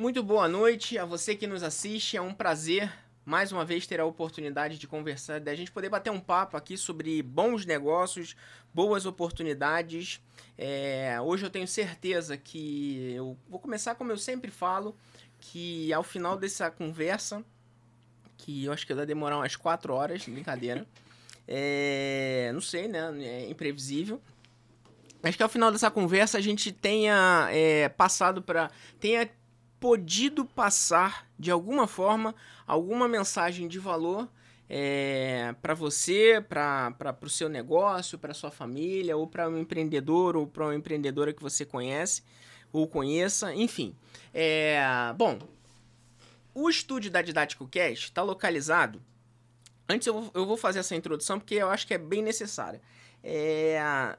Muito boa noite a você que nos assiste. É um prazer mais uma vez ter a oportunidade de conversar, da gente poder bater um papo aqui sobre bons negócios, boas oportunidades. É, hoje eu tenho certeza que eu vou começar como eu sempre falo, que ao final dessa conversa, que eu acho que vai demorar umas quatro horas, brincadeira. É, não sei, né? É imprevisível. Acho que ao final dessa conversa a gente tenha é, passado para. tenha podido passar de alguma forma alguma mensagem de valor é, para você, para o seu negócio, para sua família, ou para um empreendedor ou para uma empreendedora que você conhece ou conheça, enfim. É, bom, o estúdio da Didático Cast está localizado. Antes eu vou, eu vou fazer essa introdução porque eu acho que é bem necessária. É,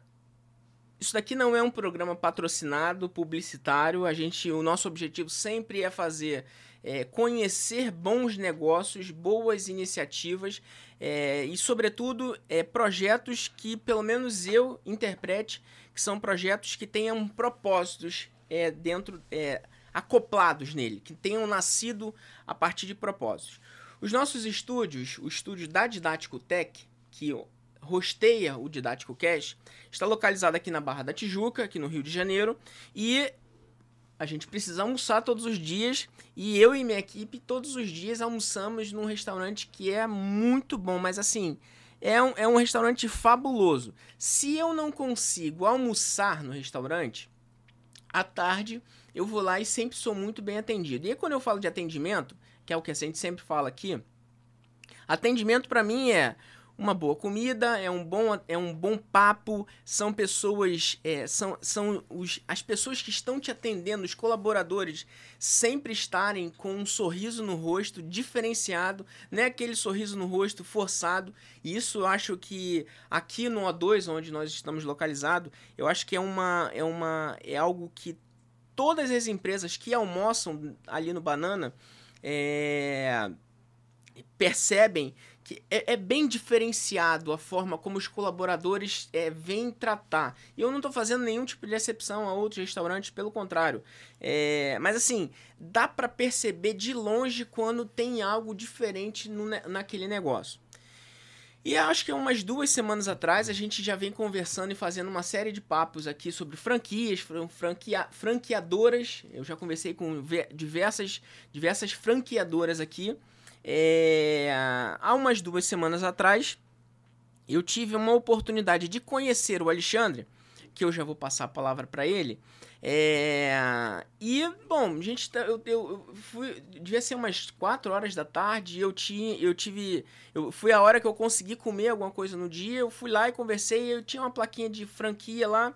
isso daqui não é um programa patrocinado, publicitário. A gente, o nosso objetivo sempre é fazer é, conhecer bons negócios, boas iniciativas é, e, sobretudo, é, projetos que, pelo menos eu interprete, que são projetos que tenham propósitos é, dentro, é, acoplados nele, que tenham nascido a partir de propósitos. Os nossos estúdios, o estúdio da Didático Tech, que rosteia o Didático Cash, está localizado aqui na Barra da Tijuca, aqui no Rio de Janeiro, e a gente precisa almoçar todos os dias, e eu e minha equipe todos os dias almoçamos num restaurante que é muito bom, mas assim, é um, é um restaurante fabuloso. Se eu não consigo almoçar no restaurante, à tarde eu vou lá e sempre sou muito bem atendido. E quando eu falo de atendimento, que é o que a gente sempre fala aqui, atendimento para mim é uma boa comida, é um bom, é um bom papo, são pessoas, é, são, são os, as pessoas que estão te atendendo, os colaboradores, sempre estarem com um sorriso no rosto diferenciado, não é aquele sorriso no rosto forçado. E isso eu acho que aqui no O2, onde nós estamos localizados, eu acho que é uma, é uma, é algo que todas as empresas que almoçam ali no Banana é, percebem que é, é, bem diferenciado a forma como os colaboradores é, vêm tratar. E eu não estou fazendo nenhum tipo de exceção a outros restaurantes, pelo contrário. É, mas assim, dá para perceber de longe quando tem algo diferente no, naquele negócio. E acho que umas duas semanas atrás a gente já vem conversando e fazendo uma série de papos aqui sobre franquias, franquia, franqueadoras. Eu já conversei com diversas, diversas franqueadoras aqui. É, há umas duas semanas atrás, eu tive uma oportunidade de conhecer o Alexandre, que eu já vou passar a palavra para ele. É, e, bom, gente, tá, eu, eu, fui. Devia ser umas 4 horas da tarde. Eu, tinha, eu tive. Eu, foi a hora que eu consegui comer alguma coisa no dia. Eu fui lá e conversei. Eu tinha uma plaquinha de franquia lá.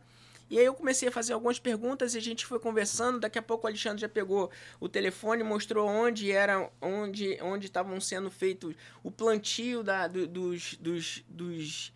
E aí eu comecei a fazer algumas perguntas e a gente foi conversando. Daqui a pouco o Alexandre já pegou o telefone, mostrou onde era, onde onde estavam sendo feitos o plantio da, do, dos, dos, dos,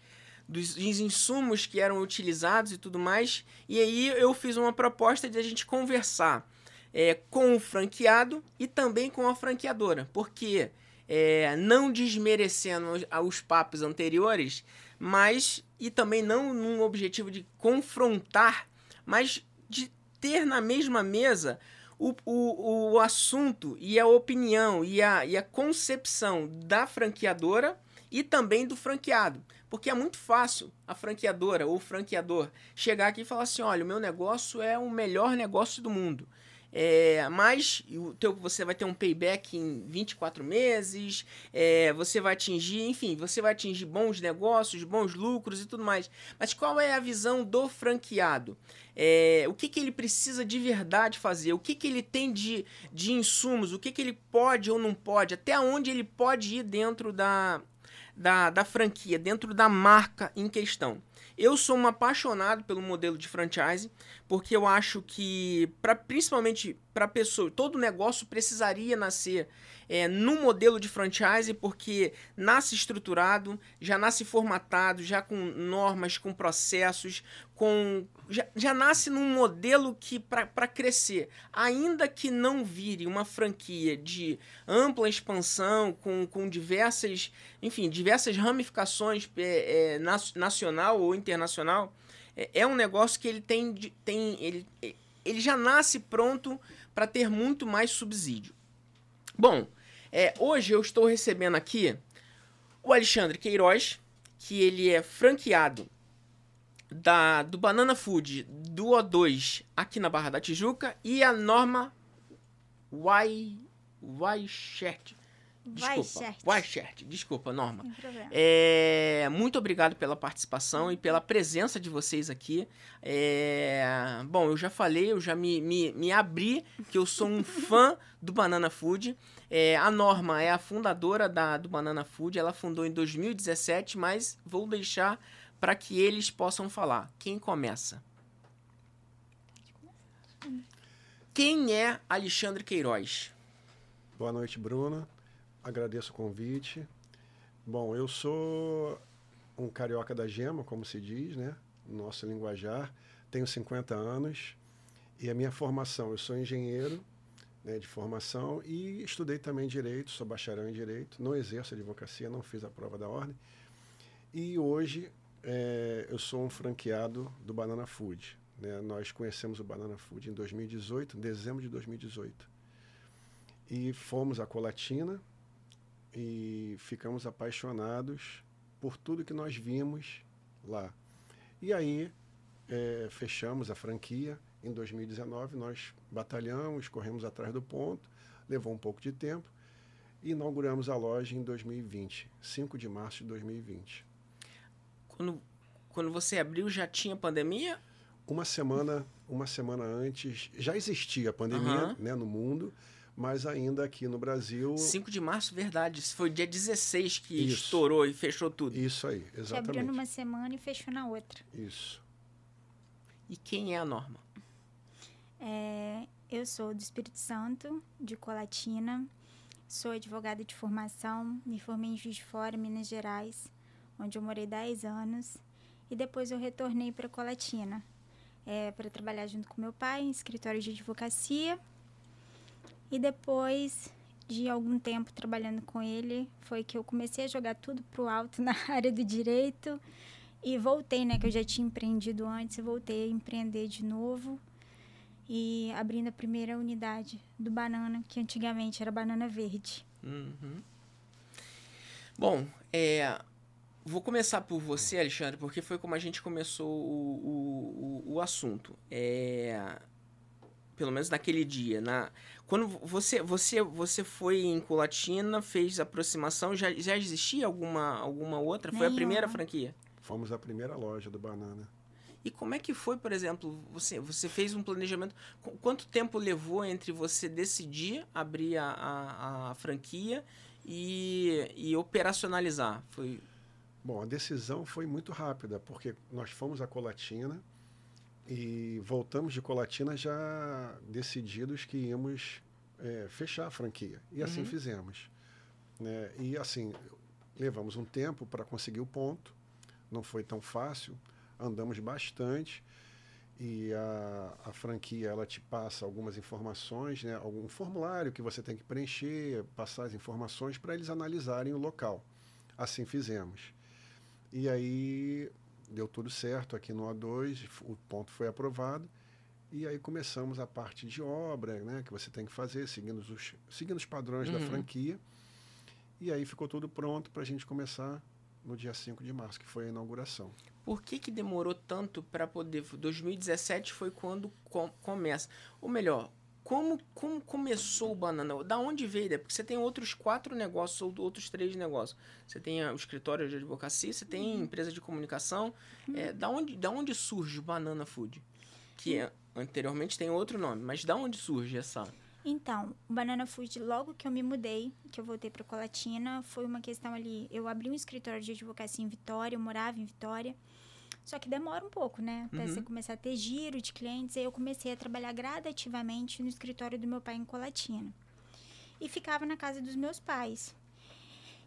dos insumos que eram utilizados e tudo mais. E aí eu fiz uma proposta de a gente conversar é, com o franqueado e também com a franqueadora, porque é, não desmerecendo os papos anteriores, mas e também não num objetivo de confrontar, mas de ter na mesma mesa o, o, o assunto e a opinião e a, e a concepção da franqueadora e também do franqueado. Porque é muito fácil a franqueadora ou o franqueador chegar aqui e falar assim: olha, o meu negócio é o melhor negócio do mundo. É, mas o teu, você vai ter um payback em 24 meses, é, você vai atingir, enfim, você vai atingir bons negócios, bons lucros e tudo mais. Mas qual é a visão do franqueado? É, o que, que ele precisa de verdade fazer? O que, que ele tem de, de insumos? O que, que ele pode ou não pode? Até onde ele pode ir dentro da, da, da franquia, dentro da marca em questão? Eu sou um apaixonado pelo modelo de franchise, porque eu acho que, pra, principalmente para pessoa, todo negócio precisaria nascer é, no modelo de franchise, porque nasce estruturado, já nasce formatado, já com normas, com processos, com já, já nasce num modelo que para crescer, ainda que não vire uma franquia de ampla expansão, com, com diversas, enfim, diversas ramificações é, é, nacional ou internacional, é, é um negócio que ele tem, tem ele, ele já nasce pronto para ter muito mais subsídio. Bom, é, hoje eu estou recebendo aqui o Alexandre Queiroz, que ele é franqueado da, do Banana Food do O2 aqui na Barra da Tijuca e a Norma Weichert. Desculpa, Weichert. Desculpa, Norma. É, muito obrigado pela participação e pela presença de vocês aqui. É, bom, eu já falei, eu já me, me, me abri que eu sou um fã do Banana Food. É, a Norma é a fundadora da, do Banana Food. Ela fundou em 2017, mas vou deixar para que eles possam falar. Quem começa? Quem é Alexandre Queiroz? Boa noite, Bruna. Agradeço o convite. Bom, eu sou um carioca da gema, como se diz, né? Nosso linguajar. Tenho 50 anos e a minha formação, eu sou engenheiro né, de formação e estudei também direito, sou bacharel em direito, não exerço advocacia, não fiz a prova da ordem. E hoje é, eu sou um franqueado do Banana Food. Né? Nós conhecemos o Banana Food em 2018, em dezembro de 2018. E fomos a Colatina e ficamos apaixonados por tudo que nós vimos lá. E aí é, fechamos a franquia. Em 2019 nós batalhamos, corremos atrás do ponto, levou um pouco de tempo e inauguramos a loja em 2020, 5 de março de 2020. Quando, quando você abriu, já tinha pandemia? Uma semana, uma semana antes, já existia a pandemia uhum. né, no mundo, mas ainda aqui no Brasil. 5 de março, verdade. Foi dia 16 que Isso. estourou e fechou tudo. Isso aí, exatamente. Que abriu numa semana e fechou na outra. Isso. E quem é a Norma? É, eu sou do Espírito Santo, de Colatina. Sou advogada de formação. Me formei em Juiz de Fora, Minas Gerais onde eu morei 10 anos. E depois eu retornei para Colatina, é, para trabalhar junto com meu pai em escritório de advocacia. E depois de algum tempo trabalhando com ele, foi que eu comecei a jogar tudo pro alto na área do direito e voltei, né, que eu já tinha empreendido antes, voltei a empreender de novo e abrindo a primeira unidade do banana, que antigamente era banana verde. Uhum. Bom, é, Vou começar por você, Alexandre, porque foi como a gente começou o, o, o, assunto. É, pelo menos naquele dia. Na, quando você, você, você foi em Colatina, fez aproximação, já, já existia alguma, alguma outra? Foi a primeira franquia? Fomos a primeira loja do Banana. E como é que foi, por exemplo, você, você fez um planejamento? Quanto tempo levou entre você decidir abrir a, a, a franquia e, e operacionalizar? Foi Bom, a decisão foi muito rápida, porque nós fomos a Colatina e voltamos de Colatina já decididos que íamos é, fechar a franquia. E assim uhum. fizemos. Né? E assim, levamos um tempo para conseguir o ponto, não foi tão fácil, andamos bastante e a, a, franquia ela te passa algumas informações, né? algum formulário que você tem que preencher, passar as informações para eles analisarem o local. Assim fizemos. E aí deu tudo certo aqui no A2, o ponto foi aprovado. E aí começamos a parte de obra, né, que você tem que fazer, seguindo os, seguindo os padrões uhum. da franquia. E aí ficou tudo pronto para a gente começar no dia 5 de março, que foi a inauguração. Por que, que demorou tanto para poder. 2017 foi quando com, começa. Ou melhor, como, como começou o Banana? Da onde veio? Porque você tem outros quatro negócios ou outros três negócios. Você tem o escritório de advocacia, você tem uhum. empresa de comunicação. Uhum. É, da, onde, da onde surge o Banana Food? Que é, anteriormente tem outro nome, mas da onde surge essa... Então, o Banana Food, logo que eu me mudei, que eu voltei para Colatina, foi uma questão ali. Eu abri um escritório de advocacia em Vitória, eu morava em Vitória. Só que demora um pouco, né? Até uhum. você começar a ter giro de clientes. Aí eu comecei a trabalhar gradativamente no escritório do meu pai em Colatina. E ficava na casa dos meus pais.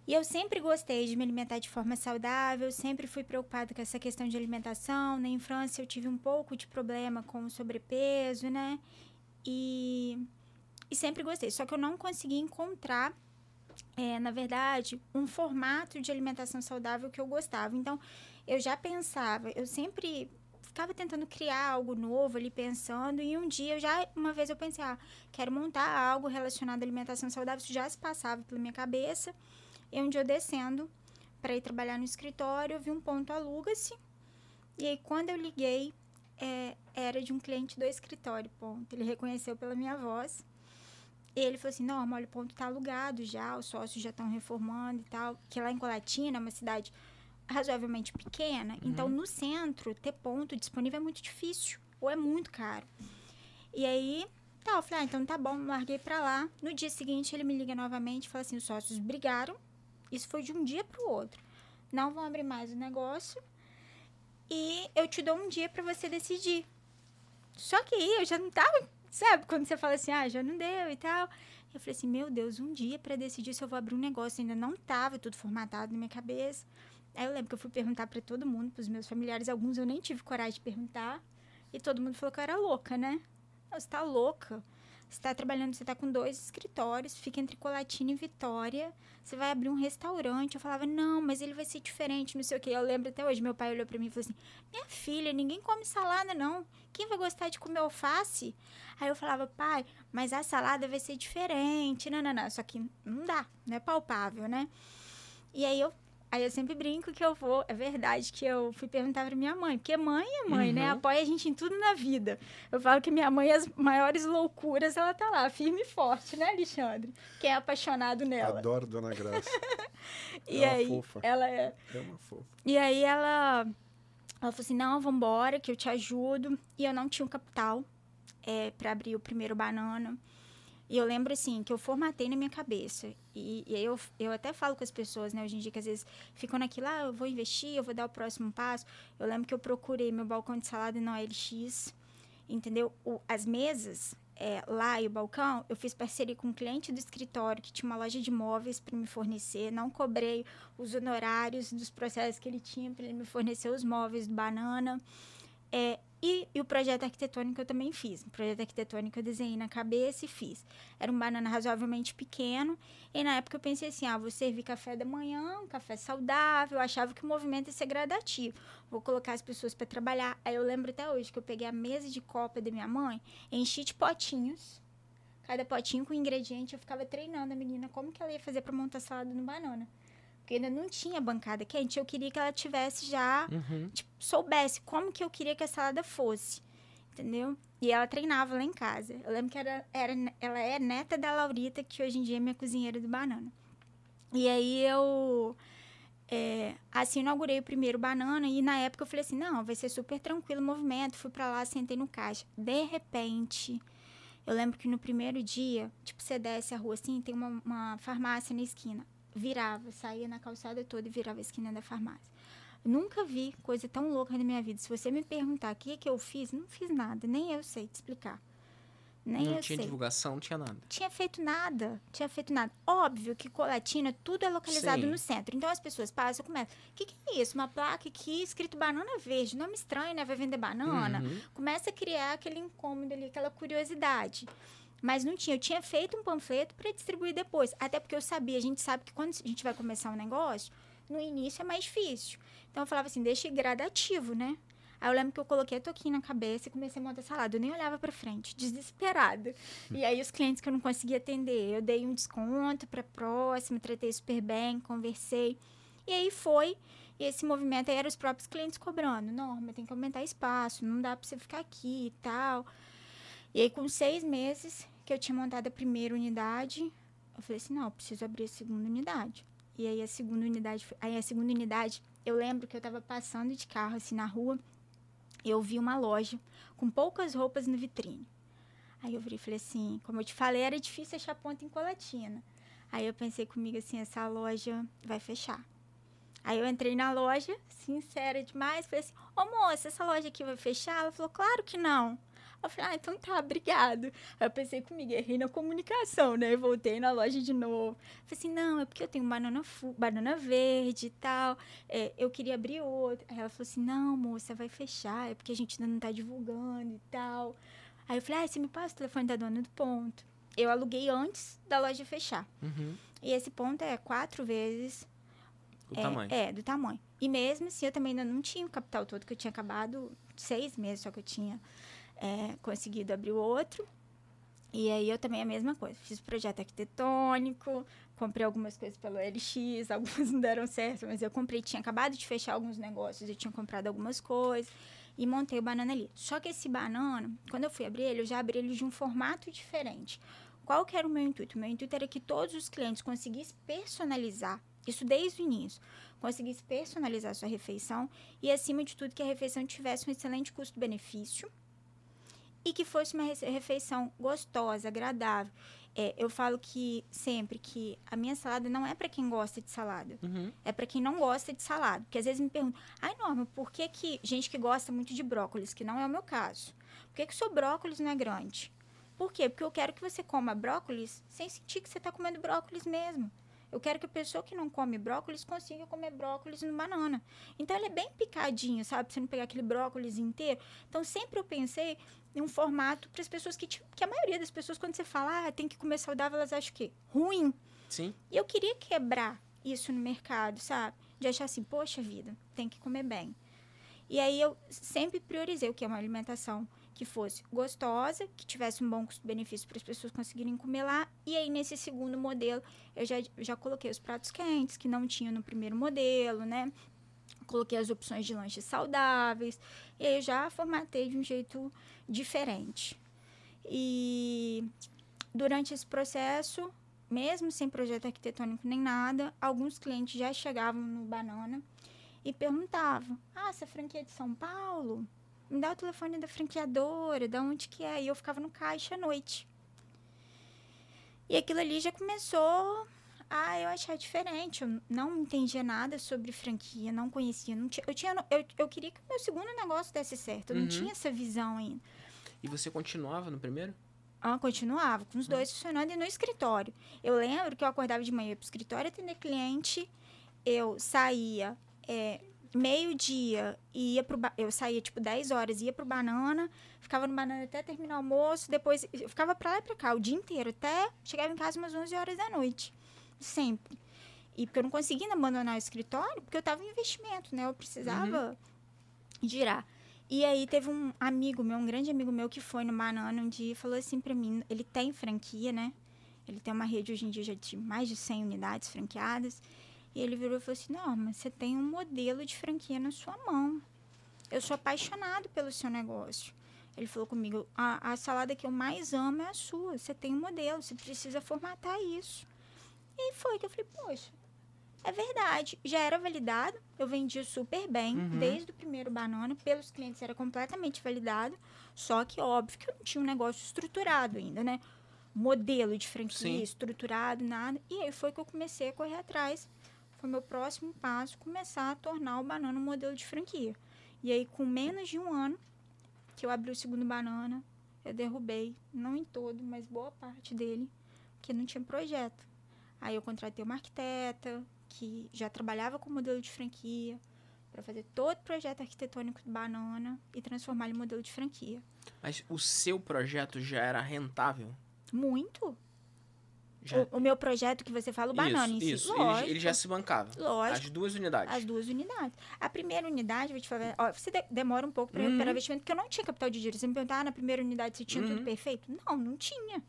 E eu sempre gostei de me alimentar de forma saudável, sempre fui preocupada com essa questão de alimentação. Na infância eu tive um pouco de problema com o sobrepeso, né? E, e sempre gostei. Só que eu não consegui encontrar, é, na verdade, um formato de alimentação saudável que eu gostava. Então, eu já pensava, eu sempre ficava tentando criar algo novo ali, pensando. E um dia, eu já, uma vez eu pensei, ah, quero montar algo relacionado à alimentação saudável. Isso já se passava pela minha cabeça. E um dia eu descendo para ir trabalhar no escritório, eu vi um ponto aluga-se. E aí, quando eu liguei, é, era de um cliente do escritório, ponto. Ele reconheceu pela minha voz. E ele falou assim, não, olha, o ponto tá alugado já, os sócios já estão reformando e tal. Que lá em Colatina, uma cidade razoavelmente pequena, uhum. então no centro, ter ponto disponível é muito difícil, ou é muito caro. E aí, tá, eu falei, ah, então tá bom, larguei pra lá. No dia seguinte, ele me liga novamente e fala assim, os sócios brigaram, isso foi de um dia pro outro. Não vão abrir mais o negócio e eu te dou um dia para você decidir. Só que aí eu já não tava, sabe, quando você fala assim, ah, já não deu e tal. Eu falei assim, meu Deus, um dia para decidir se eu vou abrir um negócio. Ainda não tava tudo formatado na minha cabeça. Aí eu lembro que eu fui perguntar para todo mundo, para os meus familiares, alguns eu nem tive coragem de perguntar. E todo mundo falou que eu era louca, né? Você tá louca? Você está trabalhando, você está com dois escritórios, fica entre Colatina e Vitória. Você vai abrir um restaurante. Eu falava, não, mas ele vai ser diferente, não sei o quê. Eu lembro até hoje, meu pai olhou para mim e falou assim: Minha filha, ninguém come salada, não. Quem vai gostar de comer alface? Aí eu falava, pai, mas a salada vai ser diferente. Não, não, não. Só que não dá, não é palpável, né? E aí eu Aí eu sempre brinco que eu vou. É verdade que eu fui perguntar pra minha mãe, porque mãe é mãe, né? uhum. né? Apoia a gente em tudo na vida. Eu falo que minha mãe, as maiores loucuras, ela tá lá, firme e forte, né, Alexandre? Quem é apaixonado nela. Adoro Dona Graça. e é aí, fofa. ela é. É uma fofa. E aí ela. Ela falou assim: não, vambora, que eu te ajudo. E eu não tinha um capital é, para abrir o primeiro banana. E eu lembro, assim, que eu formatei na minha cabeça. E, e eu, eu até falo com as pessoas, né, hoje em dia, que às vezes ficam naquilo, ah, eu vou investir, eu vou dar o próximo passo. Eu lembro que eu procurei meu balcão de salada na OLX, entendeu? O, as mesas é, lá e o balcão, eu fiz parceria com um cliente do escritório que tinha uma loja de móveis para me fornecer. Não cobrei os honorários dos processos que ele tinha para ele me fornecer os móveis do banana. É, e, e, o projeto arquitetônico eu também fiz. O projeto arquitetônico eu desenhei na cabeça e fiz. Era um banana razoavelmente pequeno. E na época eu pensei assim: ah, vou servir café da manhã, um café saudável. Eu achava que o movimento ia ser gradativo. Vou colocar as pessoas para trabalhar. Aí eu lembro até hoje que eu peguei a mesa de copa da minha mãe, enchi de potinhos. Cada potinho com ingrediente. Eu ficava treinando a menina como que ela ia fazer para montar salada no banana porque ainda não tinha bancada quente, eu queria que ela tivesse já, uhum. tipo, soubesse como que eu queria que a salada fosse, entendeu? E ela treinava lá em casa. Eu lembro que era, era, ela é neta da Laurita, que hoje em dia é minha cozinheira do banana. E aí eu, é, assim, inaugurei o primeiro banana e na época eu falei assim, não, vai ser super tranquilo o movimento. Fui para lá, sentei no caixa. De repente, eu lembro que no primeiro dia, tipo, você desce a rua assim, tem uma, uma farmácia na esquina virava, saía na calçada toda e virava a esquina da farmácia. Nunca vi coisa tão louca na minha vida. Se você me perguntar o que, é que eu fiz, não fiz nada, nem eu sei te explicar. Nem não tinha sei. divulgação, não tinha nada. Tinha feito nada, tinha feito nada. Óbvio que Colatina, tudo é localizado Sim. no centro. Então as pessoas passam e começam. O que, que, é isso? Uma placa aqui escrito banana verde. Nome estranho, né? Vai vender banana. Uhum. Começa a criar aquele incômodo ali, aquela curiosidade. Mas não tinha. Eu tinha feito um panfleto para distribuir depois. Até porque eu sabia, a gente sabe que quando a gente vai começar um negócio, no início é mais difícil. Então eu falava assim, deixa gradativo, né? Aí eu lembro que eu coloquei a toquinha na cabeça e comecei a montar salada. Eu nem olhava para frente, desesperada. E aí os clientes que eu não conseguia atender, eu dei um desconto para próxima, tratei super bem, conversei. E aí foi. Esse movimento aí era os próprios clientes cobrando. Norma, tem que aumentar espaço, não dá para você ficar aqui e tal. E aí, com seis meses, que eu tinha montado a primeira unidade, eu falei assim, não, preciso abrir a segunda unidade. E aí a segunda unidade, aí a segunda unidade, eu lembro que eu estava passando de carro assim na rua, eu vi uma loja com poucas roupas no vitrine. Aí eu virei e falei assim, como eu te falei, era difícil achar ponta em Colatina. Aí eu pensei comigo assim, essa loja vai fechar. Aí eu entrei na loja, sincera demais, falei assim, ô moça, essa loja aqui vai fechar? Ela falou, claro que não. Eu falei, ah, então tá, obrigado. Aí eu pensei comigo, errei na comunicação, né? Voltei na loja de novo. Falei assim, não, é porque eu tenho banana, banana verde e tal. É, eu queria abrir outro. Aí ela falou assim, não, moça, vai fechar, é porque a gente ainda não tá divulgando e tal. Aí eu falei, ah, você me passa o telefone da dona do ponto. Eu aluguei antes da loja fechar. Uhum. E esse ponto é quatro vezes O é, tamanho. É, do tamanho. E mesmo assim, eu também ainda não tinha o capital todo, que eu tinha acabado seis meses, só que eu tinha é, conseguido abrir o outro. E aí eu também a mesma coisa. Fiz projeto arquitetônico, comprei algumas coisas pelo LX, algumas não deram certo, mas eu comprei, tinha acabado de fechar alguns negócios, eu tinha comprado algumas coisas e montei o banana ali. Só que esse banana, quando eu fui abrir ele, eu já abri ele de um formato diferente. Qual que era o meu intuito? Meu intuito era que todos os clientes conseguissem personalizar, isso desde o início, conseguissem personalizar a sua refeição e, acima de tudo, que a refeição tivesse um excelente custo-benefício e que fosse uma refeição gostosa, agradável. É, eu falo que sempre que a minha salada não é para quem gosta de salada. Uhum. É para quem não gosta de salada. Porque às vezes me perguntam, ai, Norma, por que, que gente que gosta muito de brócolis, que não é o meu caso, por que, que o seu brócolis não é grande? Por quê? Porque eu quero que você coma brócolis sem sentir que você está comendo brócolis mesmo. Eu quero que a pessoa que não come brócolis consiga comer brócolis no banana. Então ele é bem picadinho, sabe? Pra você não pegar aquele brócolis inteiro. Então sempre eu pensei um formato para as pessoas que, que a maioria das pessoas quando você fala, ah, tem que comer saudável, elas acham que ruim. Sim. E eu queria quebrar isso no mercado, sabe? De achar assim, poxa vida, tem que comer bem. E aí eu sempre priorizei o que é uma alimentação que fosse gostosa, que tivesse um bom custo-benefício para as pessoas conseguirem comer lá. E aí, nesse segundo modelo, eu já, já coloquei os pratos quentes, que não tinha no primeiro modelo, né? Coloquei as opções de lanches saudáveis. E aí, eu já formatei de um jeito diferente. E durante esse processo, mesmo sem projeto arquitetônico nem nada, alguns clientes já chegavam no Banana e perguntavam: Ah, essa franquia é de São Paulo? me dá o telefone da franqueadora, da onde que é. E eu ficava no caixa à noite. E aquilo ali já começou a eu achar diferente. Eu não entendia nada sobre franquia, não conhecia. Não eu, tinha, eu, eu queria que o meu segundo negócio desse certo. Eu uhum. não tinha essa visão ainda. E você continuava no primeiro? Ah, continuava, com os dois uhum. funcionando e no escritório. Eu lembro que eu acordava de manhã para o escritório atender cliente, eu saía, é, meio-dia e ia pro eu saía tipo 10 horas, ia pro banana, ficava no banana até terminar o almoço, depois eu ficava para lá e para cá o dia inteiro, até chegava em casa umas 11 horas da noite. Sempre. E porque eu não conseguia abandonar o escritório, porque eu tava em investimento, né? Eu precisava uhum. girar. E aí teve um amigo meu, um grande amigo meu que foi no Banana um dia e falou assim para mim, ele tem franquia, né? Ele tem uma rede hoje em dia já de mais de 100 unidades franqueadas. E ele virou e falou assim: Não, mas você tem um modelo de franquia na sua mão. Eu sou apaixonado pelo seu negócio. Ele falou comigo: a, a salada que eu mais amo é a sua. Você tem um modelo, você precisa formatar isso. E aí foi que eu falei: Poxa, é verdade. Já era validado, eu vendia super bem, uhum. desde o primeiro banana, pelos clientes era completamente validado. Só que, óbvio, que eu não tinha um negócio estruturado ainda, né? Modelo de franquia Sim. estruturado, nada. E aí foi que eu comecei a correr atrás foi meu próximo passo começar a tornar o banana um modelo de franquia. E aí, com menos de um ano que eu abri o segundo banana, eu derrubei, não em todo, mas boa parte dele, porque não tinha projeto. Aí eu contratei uma arquiteta que já trabalhava com modelo de franquia para fazer todo o projeto arquitetônico do banana e transformar em modelo de franquia. Mas o seu projeto já era rentável? Muito. O, o, meu projeto que você fala, o banana isso, em si. Isso, Lógico, ele, ele, já se bancava. Lógico. As duas unidades. As duas unidades. A primeira unidade, vou te falar, ó, você de, demora um pouco para uhum. recuperar investimento, porque eu não tinha capital de giro. Você me perguntar, ah, na primeira unidade você tinha uhum. tudo perfeito? Não, não tinha.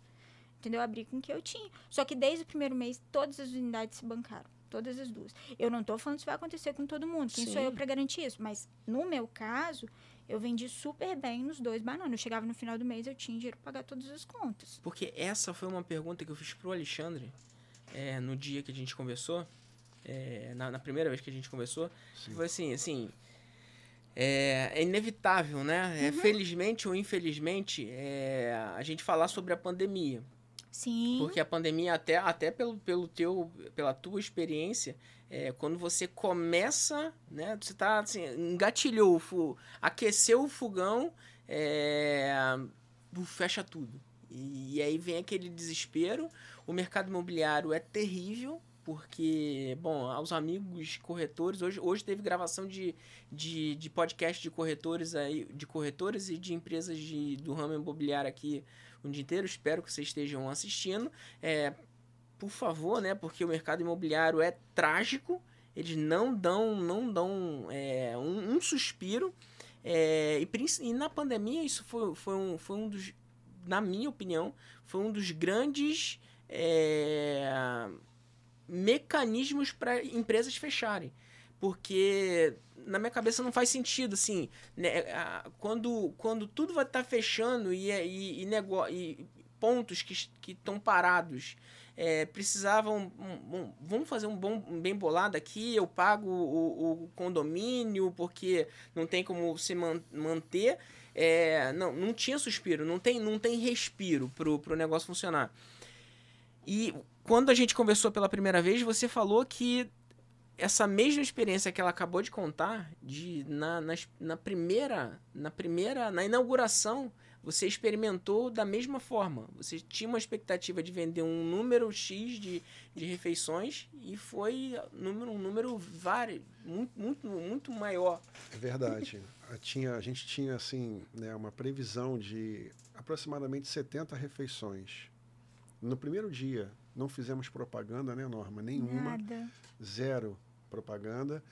Entendeu? Eu abri com o que eu tinha. Só que desde o primeiro mês, todas as unidades se bancaram. Todas as duas. Eu não estou falando que isso vai acontecer com todo mundo. Quem Sim. sou eu para garantir isso? Mas, no meu caso, eu vendi super bem nos dois bananas. Eu chegava no final do mês, eu tinha dinheiro para pagar todas as contas. Porque essa foi uma pergunta que eu fiz pro Alexandre é, no dia que a gente conversou, é, na, na, primeira vez que a gente conversou, Sim. foi assim, assim, é, é inevitável, né? É, uhum. felizmente ou infelizmente, é, a gente falar sobre a pandemia. Sim. Porque a pandemia, até, até pelo, pelo teu, pela tua experiência, é, quando você começa, né? Você tá assim, engatilhou, aqueceu o fogão, é, fecha tudo. E, e aí vem aquele desespero. O mercado imobiliário é terrível, porque, bom, aos amigos corretores, hoje, hoje teve gravação de, de, de podcast de corretores aí, de corretores e de empresas de, do ramo imobiliário aqui o dia inteiro. Espero que vocês estejam assistindo. É, por favor, né? Porque o mercado imobiliário é trágico eles não dão, não dão é, um, um, suspiro. É, e, e, na pandemia isso foi, foi, um, foi um dos, na minha opinião, foi um dos grandes é, mecanismos para empresas fecharem. Porque na minha cabeça não faz sentido, assim, né, quando, quando tudo vai estar tá fechando e, e, e, nego, e pontos que estão parados é, precisavam. Um, vamos fazer um bom um bem bolado aqui, eu pago o, o condomínio porque não tem como se man, manter. É, não, não tinha suspiro, não tem, não tem respiro pro, pro negócio funcionar. E quando a gente conversou pela primeira vez, você falou que essa mesma experiência que ela acabou de contar, de na, na, na primeira, na primeira, na inauguração, você experimentou da mesma forma. Você tinha uma expectativa de vender um número X de, de refeições e foi número, um número vários, muito, muito, muito maior. É verdade. a, tinha, a gente tinha assim, né, uma previsão de aproximadamente 70 refeições. No primeiro dia, não fizemos propaganda, né, Norma? Nenhuma. Nada. Zero propaganda.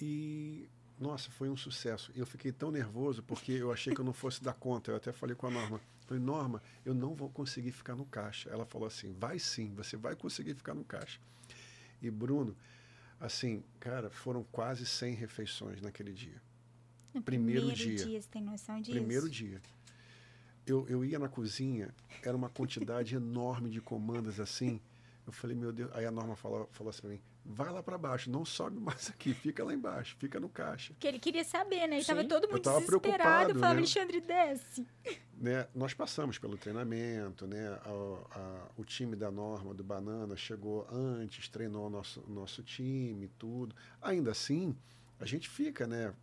E nossa, foi um sucesso. Eu fiquei tão nervoso porque eu achei que eu não fosse dar conta. Eu até falei com a Norma. Falei, Norma, eu não vou conseguir ficar no caixa. Ela falou assim: vai sim, você vai conseguir ficar no caixa. E Bruno, assim, cara, foram quase 100 refeições naquele dia. No primeiro, primeiro dia. dia. Você tem noção disso? Primeiro dia. Eu, eu ia na cozinha, era uma quantidade enorme de comandas assim. Eu falei, meu Deus. Aí a Norma falou, falou assim pra mim: vai lá para baixo, não sobe mais aqui, fica lá embaixo, fica no caixa. Que ele queria saber, né? Estava todo mundo desesperado, falava, né? Alexandre, desce. Né? Nós passamos pelo treinamento, né? A, a, o time da Norma, do Banana, chegou antes, treinou o nosso, nosso time, tudo. Ainda assim, a gente fica, né?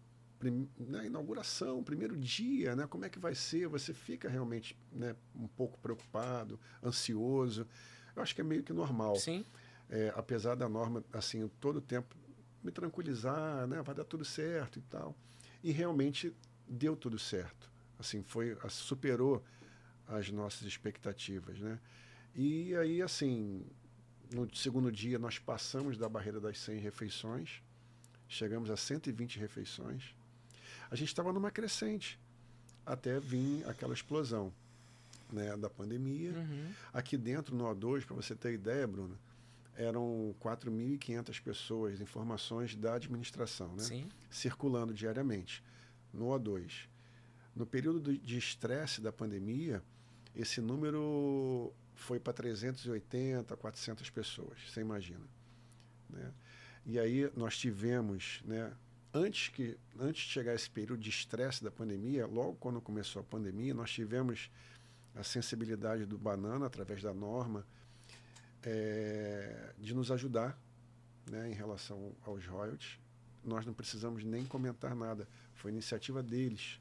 na inauguração, primeiro dia, né? Como é que vai ser? Você fica realmente né, um pouco preocupado, ansioso. Eu acho que é meio que normal. Sim é, apesar da norma, assim, todo o tempo me tranquilizar, né, vai dar tudo certo e tal. E realmente deu tudo certo. Assim, foi superou as nossas expectativas, né? E aí, assim, no segundo dia nós passamos da barreira das 100 refeições, chegamos a 120 refeições. A gente estava numa crescente até vir aquela explosão né, da pandemia. Uhum. Aqui dentro, no O2, para você ter ideia, Bruno, eram 4.500 pessoas, informações da administração, né? Sim. circulando diariamente no O2. No período de estresse da pandemia, esse número foi para 380, 400 pessoas, você imagina. Né? E aí nós tivemos, né, antes, que, antes de chegar esse período de estresse da pandemia, logo quando começou a pandemia, nós tivemos a sensibilidade do Banana, através da norma, é, de nos ajudar né, em relação aos royalties. Nós não precisamos nem comentar nada, foi iniciativa deles.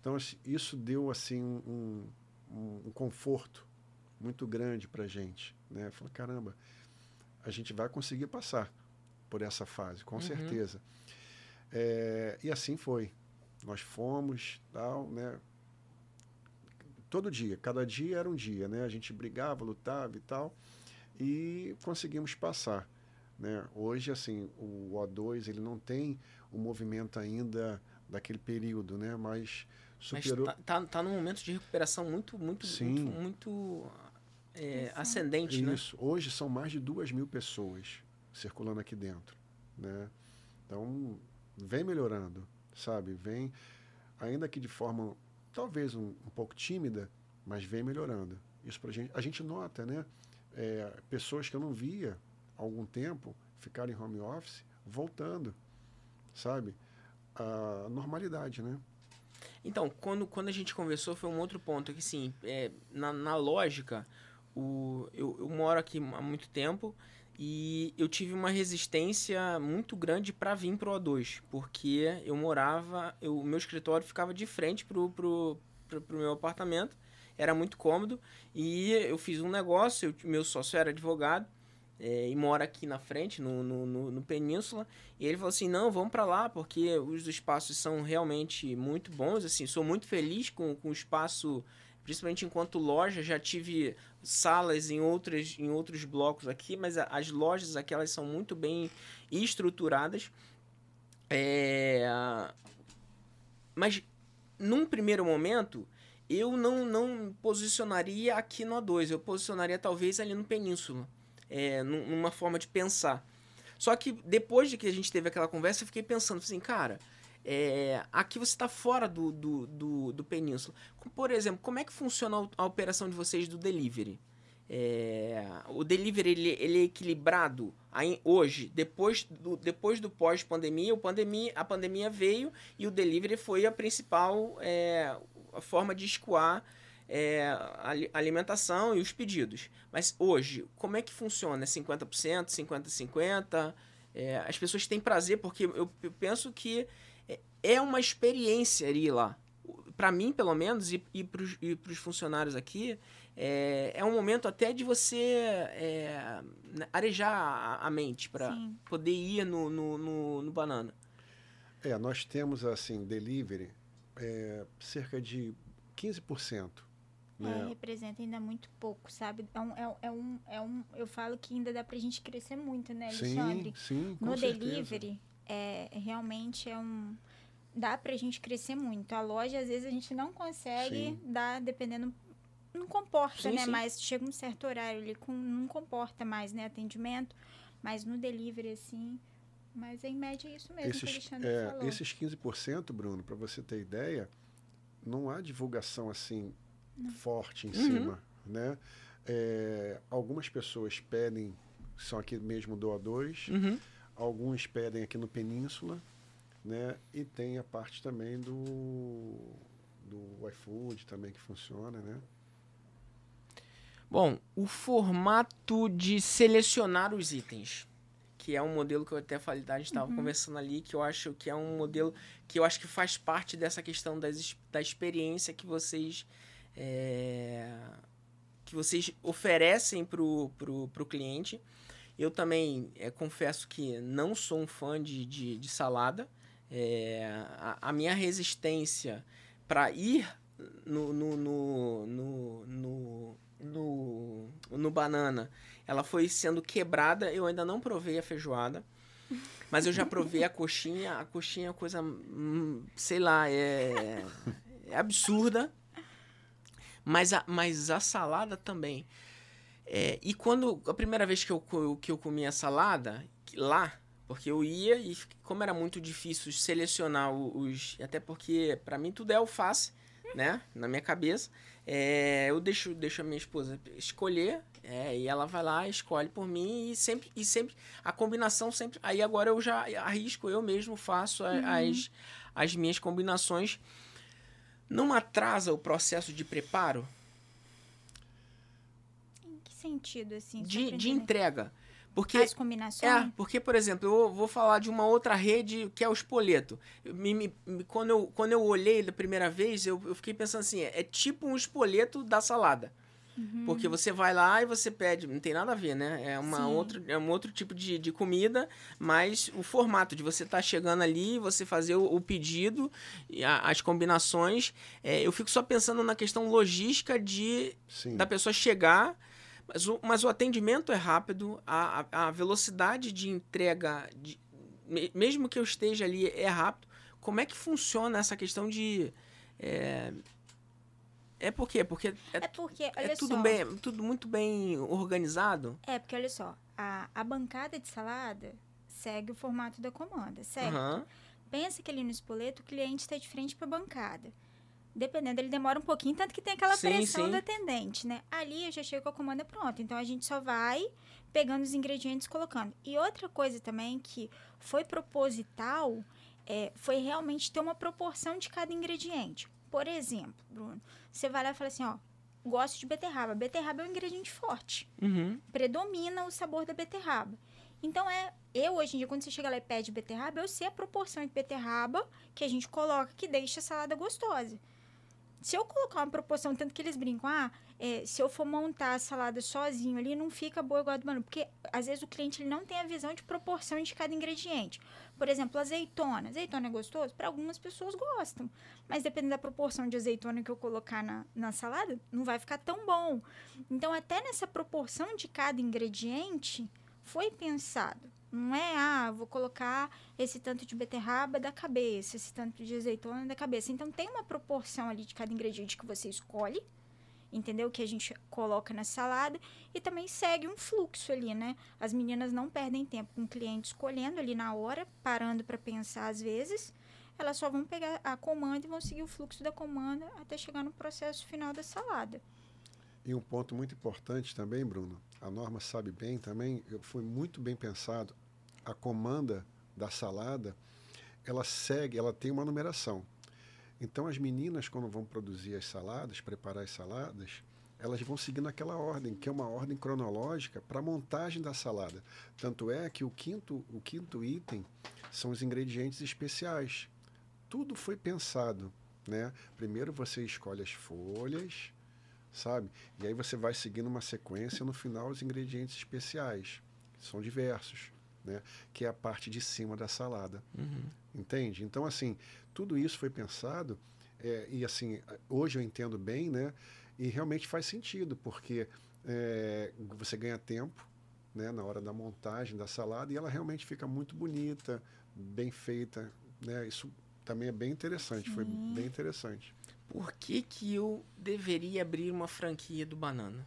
Então, isso deu assim um, um, um conforto muito grande para a gente. Né? Falei, caramba, a gente vai conseguir passar por essa fase, com uhum. certeza. É, e assim foi. Nós fomos, tal, né? Todo dia, cada dia era um dia, né? A gente brigava, lutava e tal e conseguimos passar. Né? Hoje, assim, o O2 ele não tem o movimento ainda daquele período, né? mas superou... Mas tá, tá, tá num momento de recuperação muito, muito, Sim. muito, muito é, ascendente, né? Isso. Né? Hoje são mais de duas mil pessoas circulando aqui dentro, né? Então, vem melhorando, sabe? Vem, ainda que de forma talvez um, um pouco tímida, mas vem melhorando. Isso pra gente, a gente nota, né? É, pessoas que eu não via há algum tempo ficarem em home office voltando, sabe? A normalidade, né? Então, quando, quando a gente conversou, foi um outro ponto que, sim, é, na, na lógica, o, eu, eu moro aqui há muito tempo e eu tive uma resistência muito grande para vir pro O2, porque eu morava, o meu escritório ficava de frente pro, pro, pro, pro meu apartamento era muito cômodo. E eu fiz um negócio, eu, meu sócio era advogado é, e mora aqui na frente, no, no, no, no Península. E ele falou assim: não, vamos para lá, porque os espaços são realmente muito bons. Assim, sou muito feliz com, com o espaço principalmente enquanto loja, já tive salas em, outras, em outros blocos aqui, mas as lojas aqui elas são muito bem estruturadas. É... Mas num primeiro momento, eu não, não posicionaria aqui no A2, eu posicionaria talvez ali no Península, é, numa forma de pensar. Só que depois de que a gente teve aquela conversa, eu fiquei pensando assim, cara, é, aqui você está fora do, do, do, do, Península. Por exemplo, como é que funciona a operação de vocês do delivery? É, o delivery ele, ele é equilibrado aí, hoje, depois do, depois do pós-pandemia, pandemia, a pandemia veio e o delivery foi a principal é, forma de escoar é, a alimentação e os pedidos. Mas hoje, como é que funciona? É 50%, 50-50%? É, as pessoas têm prazer, porque eu, eu penso que é, é uma experiência ir lá. Para mim, pelo menos, e, e para os funcionários aqui, é, é um momento até de você é, arejar a, a mente para poder ir no, no, no, no, banana. É, nós temos, assim, delivery, é, cerca de 15%. Né? É, representa ainda muito pouco, sabe? É um, é, é, um, é um, eu falo que ainda dá pra gente crescer muito, né, Alexandre? Sim, sim, com No certeza. delivery, é, realmente é um dá pra gente crescer muito. A loja, às vezes, a gente não consegue sim. dar, dependendo. Não comporta, sim, né? Sim. Mas chega um certo horário ali, com, não comporta mais, né? Atendimento. Mas no delivery, assim. Mas em média é isso mesmo esses, que o Alexandre é, falou. Esses 15%, Bruno, para você ter ideia, não há divulgação assim não. forte em uhum. cima, né? É, algumas pessoas pedem, são aqui mesmo doadores. Uhum Alguns pedem aqui no Península, né? E tem a parte também do, do iFood também que funciona, né? Bom, o formato de selecionar os itens, que é um modelo que eu até falei, a gente estava uhum. conversando ali, que eu acho que é um modelo que eu acho que faz parte dessa questão das, da experiência que vocês é, que vocês oferecem para o pro, pro cliente. Eu também é, confesso que não sou um fã de, de, de salada. É, a, a, minha resistência para ir no no, no, no, no, no, no banana, ela foi sendo quebrada. Eu ainda não provei a feijoada. Mas eu já provei a coxinha. A coxinha é coisa, hum, sei lá, é, é absurda. Mas a, mas a salada também. É, e quando a primeira vez que eu, que eu comi a salada, lá, porque eu ia e como era muito difícil selecionar os. Até porque para mim tudo é alface, né? Na minha cabeça. É, eu deixo, deixo a minha esposa escolher, é, e ela vai lá, escolhe por mim, e sempre, e sempre, a combinação sempre. Aí agora eu já arrisco, eu mesmo faço a, uhum. as, as minhas combinações. Não atrasa o processo de preparo? sentido, assim? De, de entrega. Porque, As combinações? É, porque, por exemplo, eu vou falar de uma outra rede que é o espoleto. Me, me, quando, eu, quando eu olhei da primeira vez, eu, eu fiquei pensando assim, é, é tipo um espoleto da salada. Uhum. Porque você vai lá e você pede, não tem nada a ver, né? É, uma outro, é um outro tipo de, de comida, mas o formato de você estar tá chegando ali, você fazer o, o pedido, e a, as combinações. É, eu fico só pensando na questão logística de da pessoa chegar mas o, mas o atendimento é rápido, a, a, a velocidade de entrega, de, mesmo que eu esteja ali, é rápido. Como é que funciona essa questão de. É, é por quê? Porque é, é porque, olha é tudo só, bem, tudo muito bem organizado. É, porque olha só, a, a bancada de salada segue o formato da comanda, certo? Uhum. Pensa que ali no espoleto o cliente está de frente para a bancada dependendo, ele demora um pouquinho, tanto que tem aquela sim, pressão sim. da atendente, né? Ali eu já chego com a comanda pronta, então a gente só vai pegando os ingredientes colocando. E outra coisa também que foi proposital é, foi realmente ter uma proporção de cada ingrediente. Por exemplo, Bruno, você vai lá e fala assim, ó, gosto de beterraba. Beterraba é um ingrediente forte. Uhum. Predomina o sabor da beterraba. Então, é eu hoje em dia, quando você chega lá e pede beterraba, eu sei a proporção de beterraba que a gente coloca que deixa a salada gostosa. Se eu colocar uma proporção, tanto que eles brincam, ah, é, se eu for montar a salada sozinho ali, não fica boa igual a do banana. Porque às vezes o cliente ele não tem a visão de proporção de cada ingrediente. Por exemplo, azeitona. Azeitona é gostoso? Para algumas pessoas gostam. Mas dependendo da proporção de azeitona que eu colocar na, na salada, não vai ficar tão bom. Então, até nessa proporção de cada ingrediente, foi pensado. Não é, ah, vou colocar esse tanto de beterraba da cabeça, esse tanto de azeitona da cabeça. Então, tem uma proporção ali de cada ingrediente que você escolhe, entendeu? Que a gente coloca na salada e também segue um fluxo ali, né? As meninas não perdem tempo com o cliente escolhendo ali na hora, parando para pensar às vezes. Elas só vão pegar a comanda e vão seguir o fluxo da comanda até chegar no processo final da salada. E um ponto muito importante também, Bruno, a norma sabe bem também, foi muito bem pensado. A comanda da salada, ela segue, ela tem uma numeração. Então as meninas quando vão produzir as saladas, preparar as saladas, elas vão seguindo aquela ordem, que é uma ordem cronológica para a montagem da salada. Tanto é que o quinto, o quinto item são os ingredientes especiais. Tudo foi pensado, né? Primeiro você escolhe as folhas, sabe? E aí você vai seguindo uma sequência no final os ingredientes especiais, que são diversos, né? Que é a parte de cima da salada. Uhum. Entende? Então, assim, tudo isso foi pensado é, e, assim, hoje eu entendo bem, né? E realmente faz sentido, porque é, você ganha tempo, né? Na hora da montagem da salada e ela realmente fica muito bonita, bem feita, né? Isso também é bem interessante, foi uhum. bem interessante por que, que eu deveria abrir uma franquia do Banana?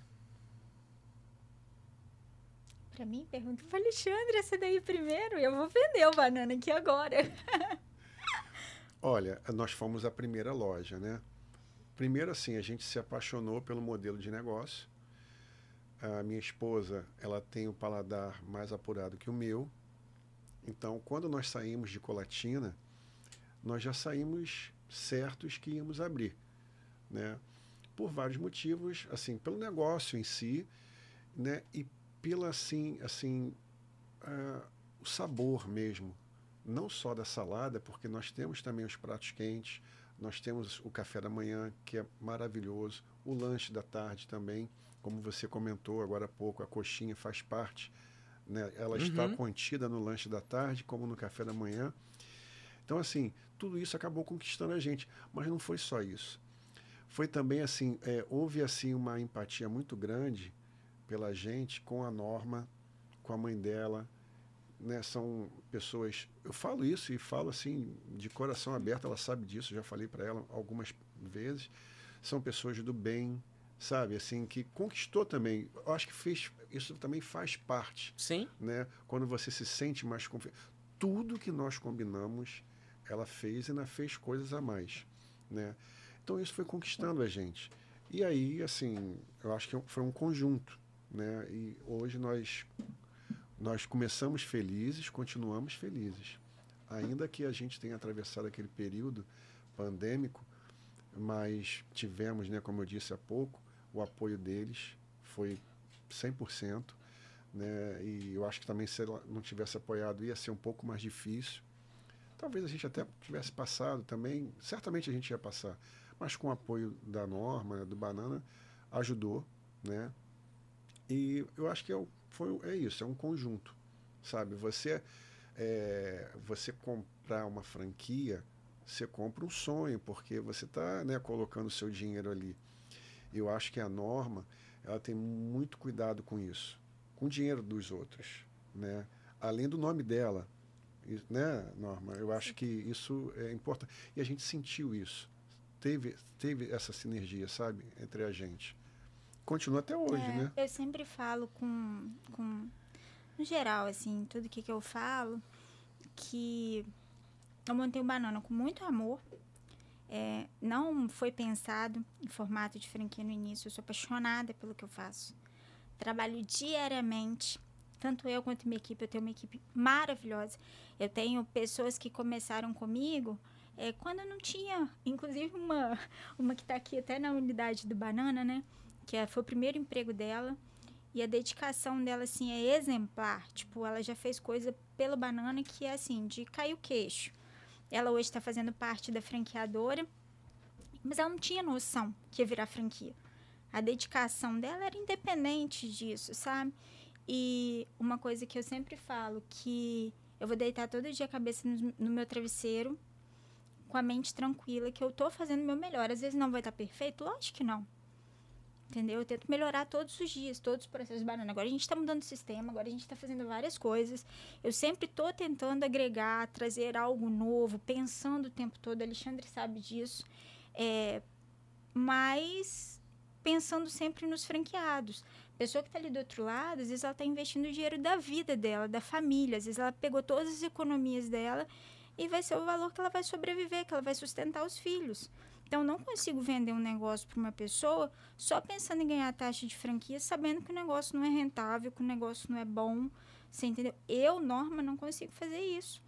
Pra mim, pergunta pro Alexandre essa daí primeiro. Eu vou vender o Banana aqui agora. Olha, nós fomos a primeira loja, né? Primeiro, assim, a gente se apaixonou pelo modelo de negócio. A minha esposa, ela tem o paladar mais apurado que o meu. Então, quando nós saímos de Colatina, nós já saímos certos que íamos abrir, né? Por vários motivos, assim, pelo negócio em si, né? E pela assim, assim, uh, o sabor mesmo, não só da salada, porque nós temos também os pratos quentes, nós temos o café da manhã que é maravilhoso, o lanche da tarde também, como você comentou agora há pouco, a coxinha faz parte, né? Ela uhum. está contida no lanche da tarde como no café da manhã. Então, assim, tudo isso acabou conquistando a gente. Mas não foi só isso. Foi também assim, é, houve assim uma empatia muito grande pela gente com a Norma, com a mãe dela. Né? São pessoas. Eu falo isso e falo assim, de coração aberto, ela sabe disso, já falei para ela algumas vezes. São pessoas do bem, sabe? Assim, que conquistou também. Eu acho que fez, isso também faz parte. Sim. Né? Quando você se sente mais confiante. Tudo que nós combinamos ela fez e ainda fez coisas a mais, né? Então isso foi conquistando a gente. E aí, assim, eu acho que foi um conjunto, né? E hoje nós nós começamos felizes, continuamos felizes. Ainda que a gente tenha atravessado aquele período pandêmico, mas tivemos, né, como eu disse há pouco, o apoio deles foi 100%, né? E eu acho que também se ela não tivesse apoiado ia ser um pouco mais difícil, Talvez a gente até tivesse passado também, certamente a gente ia passar, mas com o apoio da norma, do Banana, ajudou, né? E eu acho que é, foi, é isso, é um conjunto, sabe? Você, é, você comprar uma franquia, você compra um sonho, porque você está né, colocando seu dinheiro ali. Eu acho que a norma, ela tem muito cuidado com isso, com o dinheiro dos outros, né? Além do nome dela, né, Norma? Eu acho que isso é importante. E a gente sentiu isso. Teve, teve essa sinergia, sabe, entre a gente. Continua até hoje, é, né? Eu sempre falo com, com. No geral, assim, tudo que, que eu falo, que eu montei o Banana com muito amor. É, não foi pensado em formato de franquia no início. Eu sou apaixonada pelo que eu faço. Trabalho diariamente tanto eu quanto minha equipe, eu tenho uma equipe maravilhosa. Eu tenho pessoas que começaram comigo é, quando não tinha, inclusive uma, uma que está aqui até na unidade do Banana, né? Que é, foi o primeiro emprego dela. E a dedicação dela, assim, é exemplar. Tipo, ela já fez coisa pelo Banana que é, assim, de cair o queixo. Ela hoje está fazendo parte da franqueadora. Mas ela não tinha noção que ia virar franquia. A dedicação dela era independente disso, sabe? E uma coisa que eu sempre falo, que eu vou deitar todo dia a cabeça no, no meu travesseiro, com a mente tranquila, que eu tô fazendo o meu melhor. Às vezes não vai estar perfeito? Lógico que não. Entendeu? Eu tento melhorar todos os dias, todos os processos de banana. Agora a gente está mudando o sistema, agora a gente está fazendo várias coisas. Eu sempre estou tentando agregar, trazer algo novo, pensando o tempo todo. Alexandre sabe disso. É, mas pensando sempre nos franqueados. A pessoa que está ali do outro lado, às vezes ela está investindo o dinheiro da vida dela, da família. Às vezes ela pegou todas as economias dela e vai ser o valor que ela vai sobreviver, que ela vai sustentar os filhos. Então, não consigo vender um negócio para uma pessoa só pensando em ganhar taxa de franquia, sabendo que o negócio não é rentável, que o negócio não é bom. Você entendeu? Eu, Norma, não consigo fazer isso.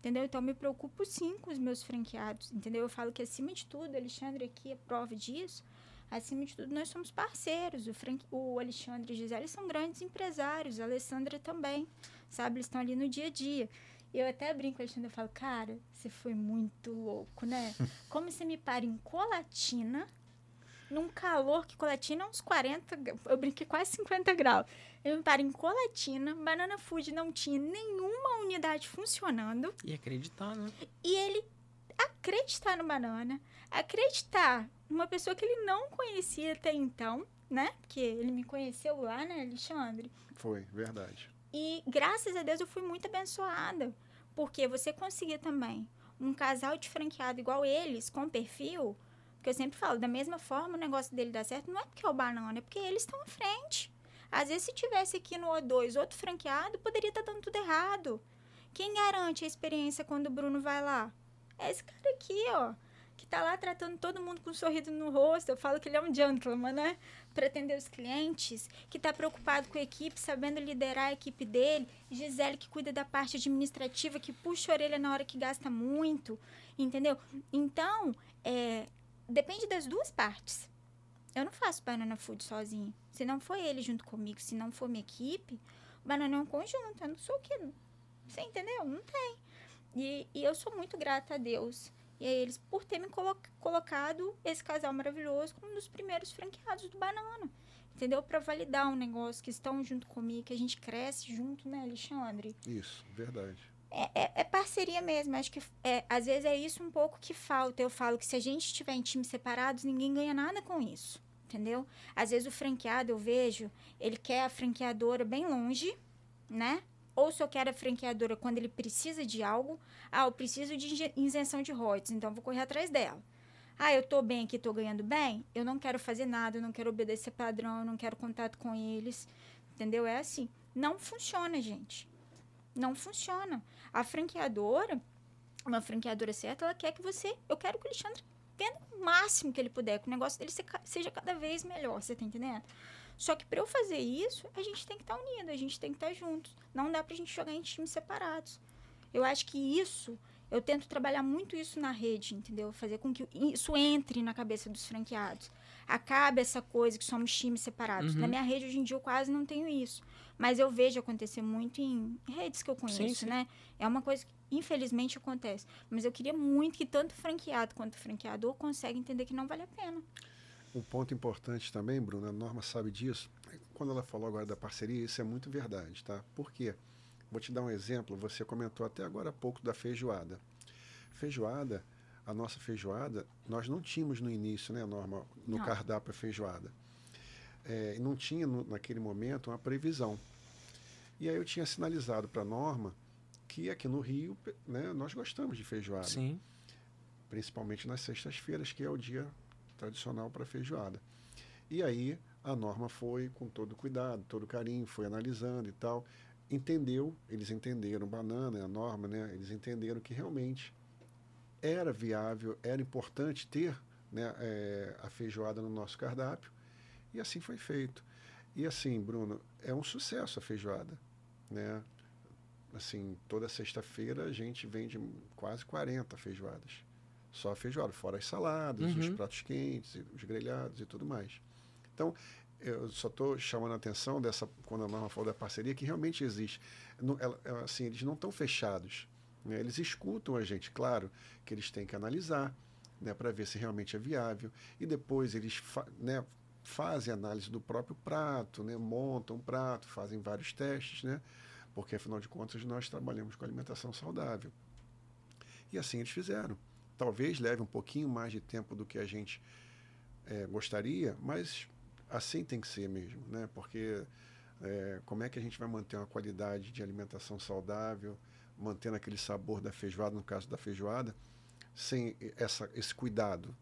Entendeu? Então, me preocupo sim com os meus franqueados. Entendeu? Eu falo que, acima de tudo, Alexandre aqui é prova disso. Acima de tudo, nós somos parceiros. O, Frank, o Alexandre e a Gisele são grandes empresários. A Alessandra também. Sabe? Eles estão ali no dia a dia. Eu até brinco, Alexandre, eu falo, cara, você foi muito louco, né? Como você me para em Colatina, num calor que Colatina é uns 40, eu brinquei quase 50 graus. Eu me paro em Colatina, Banana Food não tinha nenhuma unidade funcionando. E acreditar, né? E ele acreditar no Banana, acreditar numa pessoa que ele não conhecia até então, né? Porque ele me conheceu lá, né, Alexandre? Foi, verdade. E graças a Deus eu fui muito abençoada. Porque você conseguir também um casal de franqueado igual eles, com perfil, que eu sempre falo, da mesma forma o negócio dele dá certo, não é porque é o banana, é porque eles estão à frente. Às vezes, se tivesse aqui no O2 outro franqueado, poderia estar tá dando tudo errado. Quem garante a experiência quando o Bruno vai lá? É esse cara aqui, ó que tá lá tratando todo mundo com um sorriso no rosto. Eu falo que ele é um gentleman, né? Para atender os clientes, que tá preocupado com a equipe, sabendo liderar a equipe dele. Gisele, que cuida da parte administrativa, que puxa a orelha na hora que gasta muito, entendeu? Então, é, depende das duas partes. Eu não faço Banana Food sozinho. Se não for ele junto comigo, se não for minha equipe, Banana é um conjunto. Eu não sou o que. Você entendeu? Não tem. E, e eu sou muito grata a Deus e a eles por ter me colo colocado esse casal maravilhoso como um dos primeiros franqueados do Banana. Entendeu? Para validar um negócio que estão junto comigo, que a gente cresce junto, né, Alexandre? Isso, verdade. É, é, é parceria mesmo. Acho que é, às vezes é isso um pouco que falta. Eu falo que se a gente estiver em times separados, ninguém ganha nada com isso. Entendeu? Às vezes o franqueado, eu vejo, ele quer a franqueadora bem longe, né? Ou eu quero a franqueadora quando ele precisa de algo. Ah, eu preciso de isenção de royalties, então vou correr atrás dela. Ah, eu tô bem aqui, tô ganhando bem, eu não quero fazer nada, eu não quero obedecer padrão, eu não quero contato com eles. Entendeu? É assim. Não funciona, gente. Não funciona. A franqueadora, uma franqueadora certa, ela quer que você. Eu quero que o Alexandre venda o máximo que ele puder, que o negócio dele seja cada vez melhor, você tá entendendo? Só que para eu fazer isso, a gente tem que estar tá unido, a gente tem que estar tá juntos. Não dá para a gente jogar em times separados. Eu acho que isso, eu tento trabalhar muito isso na rede, entendeu? Fazer com que isso entre na cabeça dos franqueados. Acabe essa coisa que somos times separados. Uhum. Na minha rede, hoje em dia, eu quase não tenho isso. Mas eu vejo acontecer muito em redes que eu conheço, sim, sim. né? É uma coisa que, infelizmente, acontece. Mas eu queria muito que tanto franqueado quanto franqueador consiga entender que não vale a pena. Um ponto importante também, Bruna, a Norma sabe disso. Quando ela falou agora da parceria, isso é muito verdade, tá? Por quê? Vou te dar um exemplo. Você comentou até agora há pouco da feijoada. Feijoada, a nossa feijoada, nós não tínhamos no início, né, Norma, no não. cardápio a feijoada. É, não tinha no, naquele momento uma previsão. E aí eu tinha sinalizado para a Norma que aqui no Rio, né, nós gostamos de feijoada. Sim. Principalmente nas sextas-feiras, que é o dia tradicional para feijoada. E aí a norma foi com todo cuidado, todo carinho, foi analisando e tal, entendeu, eles entenderam banana, a norma, né? Eles entenderam que realmente era viável, era importante ter né, é, a feijoada no nosso cardápio e assim foi feito. E assim, Bruno, é um sucesso a feijoada, né? Assim, toda sexta-feira a gente vende quase 40 feijoadas só a feijoada, fora as saladas, uhum. os pratos quentes, os grelhados e tudo mais. Então, eu só estou chamando a atenção dessa, quando a Norma falou da parceria, que realmente existe. Não, ela, assim, eles não estão fechados. Né? Eles escutam a gente, claro que eles têm que analisar, né, para ver se realmente é viável. E depois eles fa né, fazem análise do próprio prato, né, montam um prato, fazem vários testes, né, porque afinal de contas nós trabalhamos com alimentação saudável. E assim eles fizeram. Talvez leve um pouquinho mais de tempo do que a gente é, gostaria, mas assim tem que ser mesmo, né? Porque é, como é que a gente vai manter uma qualidade de alimentação saudável, mantendo aquele sabor da feijoada, no caso da feijoada, sem essa, esse cuidado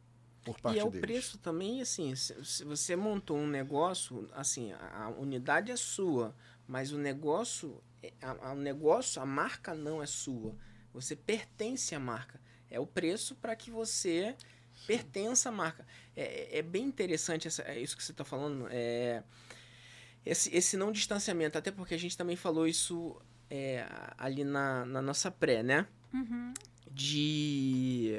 por parte deles? E é o deles. preço também, assim, se, você montou um negócio, assim, a, unidade é sua, mas o negócio, é, a, a, negócio, a marca não é sua. Você pertence à marca. É o preço para que você pertença à marca. É, é bem interessante essa, é isso que você está falando. É, esse, esse não distanciamento, até porque a gente também falou isso é, ali na, na nossa pré, né? Uhum. De.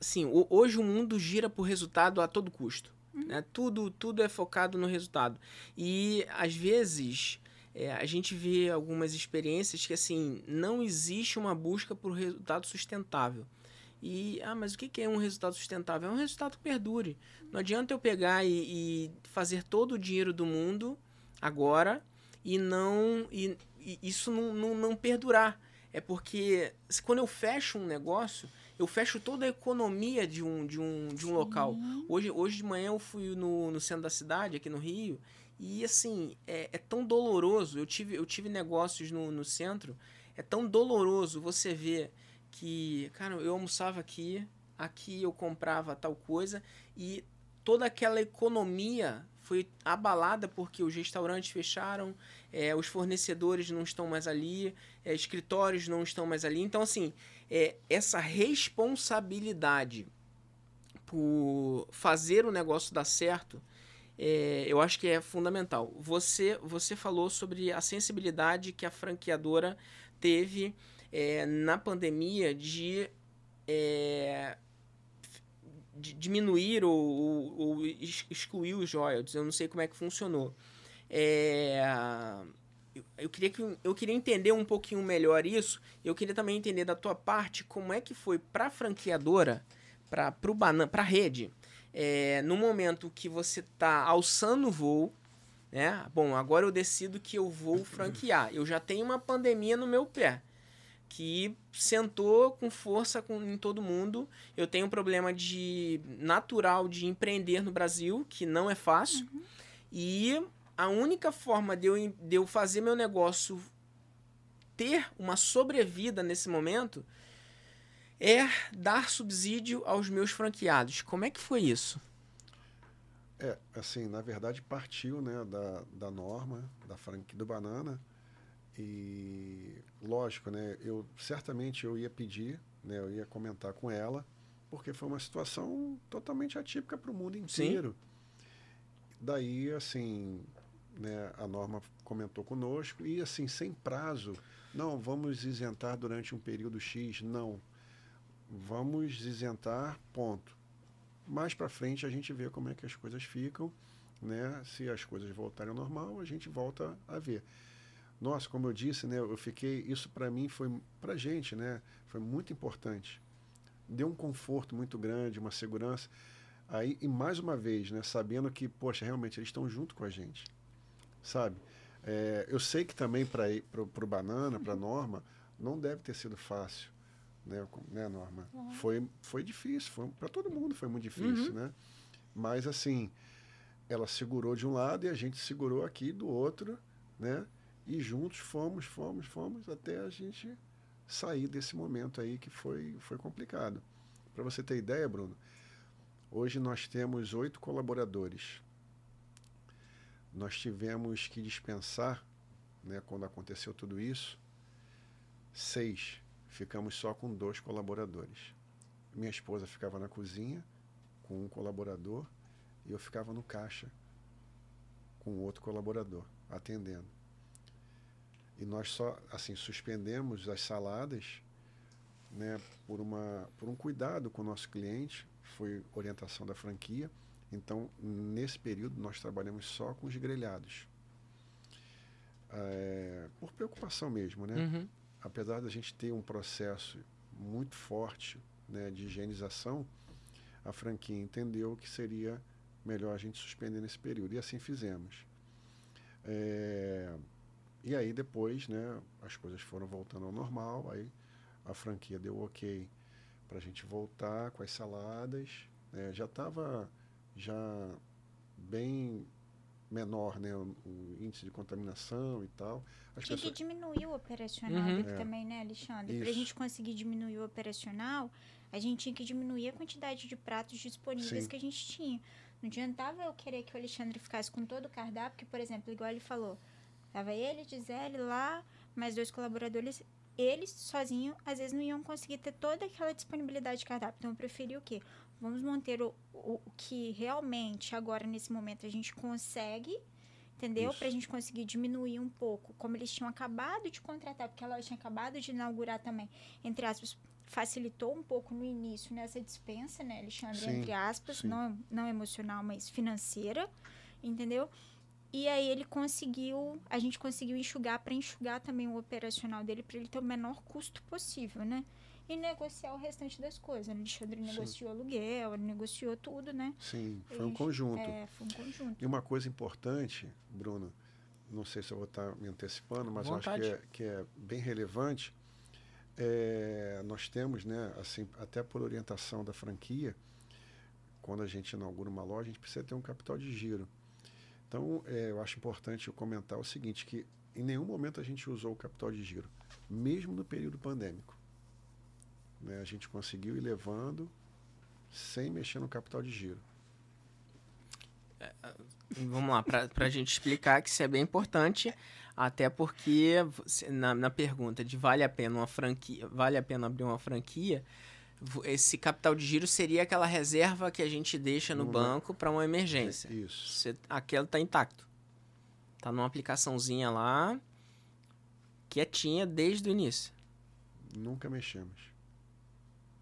Assim, hoje o mundo gira por resultado a todo custo. Uhum. Né? Tudo, tudo é focado no resultado. E às vezes é, a gente vê algumas experiências que assim não existe uma busca por resultado sustentável. E, ah, mas o que é um resultado sustentável? É um resultado que perdure. Não adianta eu pegar e, e fazer todo o dinheiro do mundo agora e não e, e isso não, não, não, perdurar. É porque quando eu fecho um negócio, eu fecho toda a economia de um, de um, de um local. Hoje, hoje de manhã eu fui no, no centro da cidade, aqui no Rio, e assim, é, é tão doloroso. Eu tive, eu tive negócios no, no centro, é tão doloroso você ver que, cara, eu almoçava aqui, aqui eu comprava tal coisa e toda aquela economia foi abalada porque os restaurantes fecharam, é, os fornecedores não estão mais ali, é, escritórios não estão mais ali. Então, assim, é, essa responsabilidade por fazer o negócio dar certo, é, eu acho que é fundamental. Você, você falou sobre a sensibilidade que a franqueadora teve é, na pandemia de, é, diminuir ou, ou, ou, excluir os royalties. Eu não sei como é que funcionou. É, eu queria, que, eu queria entender um pouquinho melhor isso. Eu queria também entender da tua parte como é que foi para a franqueadora, para a rede, é, no momento que você está alçando o voo, né? Bom, agora eu decido que eu vou franquear. Eu já tenho uma pandemia no meu pé que sentou com força com, em todo mundo. Eu tenho um problema de natural de empreender no Brasil, que não é fácil. Uhum. E a única forma de eu, de eu fazer meu negócio ter uma sobrevida nesse momento é dar subsídio aos meus franqueados. Como é que foi isso? É, assim, na verdade partiu né, da, da norma da franquia do Banana e lógico, né? Eu certamente eu ia pedir, né? Eu ia comentar com ela, porque foi uma situação totalmente atípica para o mundo inteiro. Sim. Daí, assim, né? A norma comentou conosco e assim sem prazo, não vamos isentar durante um período X, não. Vamos isentar, ponto. Mais para frente a gente vê como é que as coisas ficam, né? Se as coisas voltarem ao normal, a gente volta a ver. Nossa, como eu disse, né, eu fiquei, isso para mim foi para gente, né, foi muito importante. Deu um conforto muito grande, uma segurança. Aí, e mais uma vez, né, sabendo que, poxa, realmente eles estão junto com a gente, sabe? É, eu sei que também para o Banana, para Norma, não deve ter sido fácil, né, né Norma? Uhum. Foi, foi difícil, foi, para todo mundo foi muito difícil, uhum. né? Mas, assim, ela segurou de um lado e a gente segurou aqui do outro, né? E juntos fomos, fomos, fomos até a gente sair desse momento aí que foi, foi complicado. Para você ter ideia, Bruno, hoje nós temos oito colaboradores. Nós tivemos que dispensar, né, quando aconteceu tudo isso, seis. Ficamos só com dois colaboradores. Minha esposa ficava na cozinha com um colaborador e eu ficava no caixa com outro colaborador atendendo. E nós só assim suspendemos as saladas, né, por uma por um cuidado com o nosso cliente, foi orientação da franquia. Então, nesse período nós trabalhamos só com os grelhados. É, por preocupação mesmo, né? Uhum. Apesar da gente ter um processo muito forte né, de higienização, a franquia entendeu que seria melhor a gente suspender nesse período. E assim fizemos. É, e aí depois, né, as coisas foram voltando ao normal, aí a franquia deu ok para a gente voltar com as saladas. Né, já estava já bem menor, né, o, o, índice de contaminação e tal. As Tinha pessoas... que diminuir o operacional uhum. é. também, né, Alexandre? Para a gente conseguir diminuir o operacional, a gente tinha que diminuir a quantidade de pratos disponíveis Sim. que a gente tinha. Não adiantava eu querer que o Alexandre ficasse com todo o cardápio, porque, por exemplo, igual ele falou, tava ele, Gisele lá, mais dois colaboradores, eles sozinhos, às vezes não iam conseguir ter toda aquela disponibilidade de cardápio. Então, eu preferi o quê? Vamos manter o, o, o que realmente agora, nesse momento, a gente consegue, entendeu? Para a gente conseguir diminuir um pouco, como eles tinham acabado de contratar, porque ela tinha acabado de inaugurar também, entre aspas, facilitou um pouco no início nessa dispensa, né, Alexandre, sim, entre aspas, não, não emocional, mas financeira, entendeu? E aí ele conseguiu, a gente conseguiu enxugar para enxugar também o operacional dele para ele ter o menor custo possível, né? E negociar o restante das coisas. O Alexandre Sim. negociou aluguel, negociou tudo, né? Sim, foi um conjunto. É, foi um conjunto. E uma coisa importante, Bruno, não sei se eu vou estar me antecipando, mas acho que é, que é bem relevante, é, nós temos, né, assim, até por orientação da franquia, quando a gente inaugura uma loja, a gente precisa ter um capital de giro. Então, é, eu acho importante eu comentar o seguinte, que em nenhum momento a gente usou o capital de giro, mesmo no período pandêmico. Né, a gente conseguiu ir levando sem mexer no capital de giro. É, vamos lá, para a gente explicar que isso é bem importante. Até porque na, na pergunta de vale a pena uma franquia, vale a pena abrir uma franquia, esse capital de giro seria aquela reserva que a gente deixa no uhum. banco para uma emergência. Isso. Você, aquele está intacto. Tá numa aplicaçãozinha lá, quietinha desde o início. Nunca mexemos.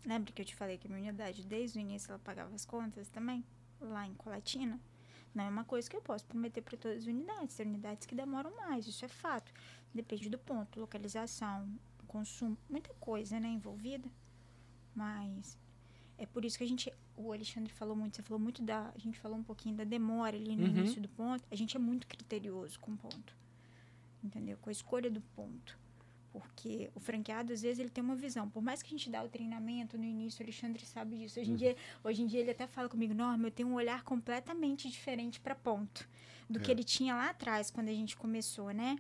Lembra que eu te falei que a minha unidade, desde o início, ela pagava as contas também? Lá em Colatina? Não é uma coisa que eu posso prometer para todas as unidades. Tem unidades que demoram mais, isso é fato. Depende do ponto, localização, consumo, muita coisa, né, envolvida. Mas é por isso que a gente, o Alexandre falou muito, você falou muito da, a gente falou um pouquinho da demora ali no uhum. início do ponto. A gente é muito criterioso com o ponto. Entendeu? Com a escolha do ponto. Porque o franqueado, às vezes, ele tem uma visão. Por mais que a gente dá o treinamento no início, o Alexandre sabe disso. Hoje em, uhum. dia, hoje em dia, ele até fala comigo, Norma, eu tenho um olhar completamente diferente para ponto do é. que ele tinha lá atrás, quando a gente começou, né?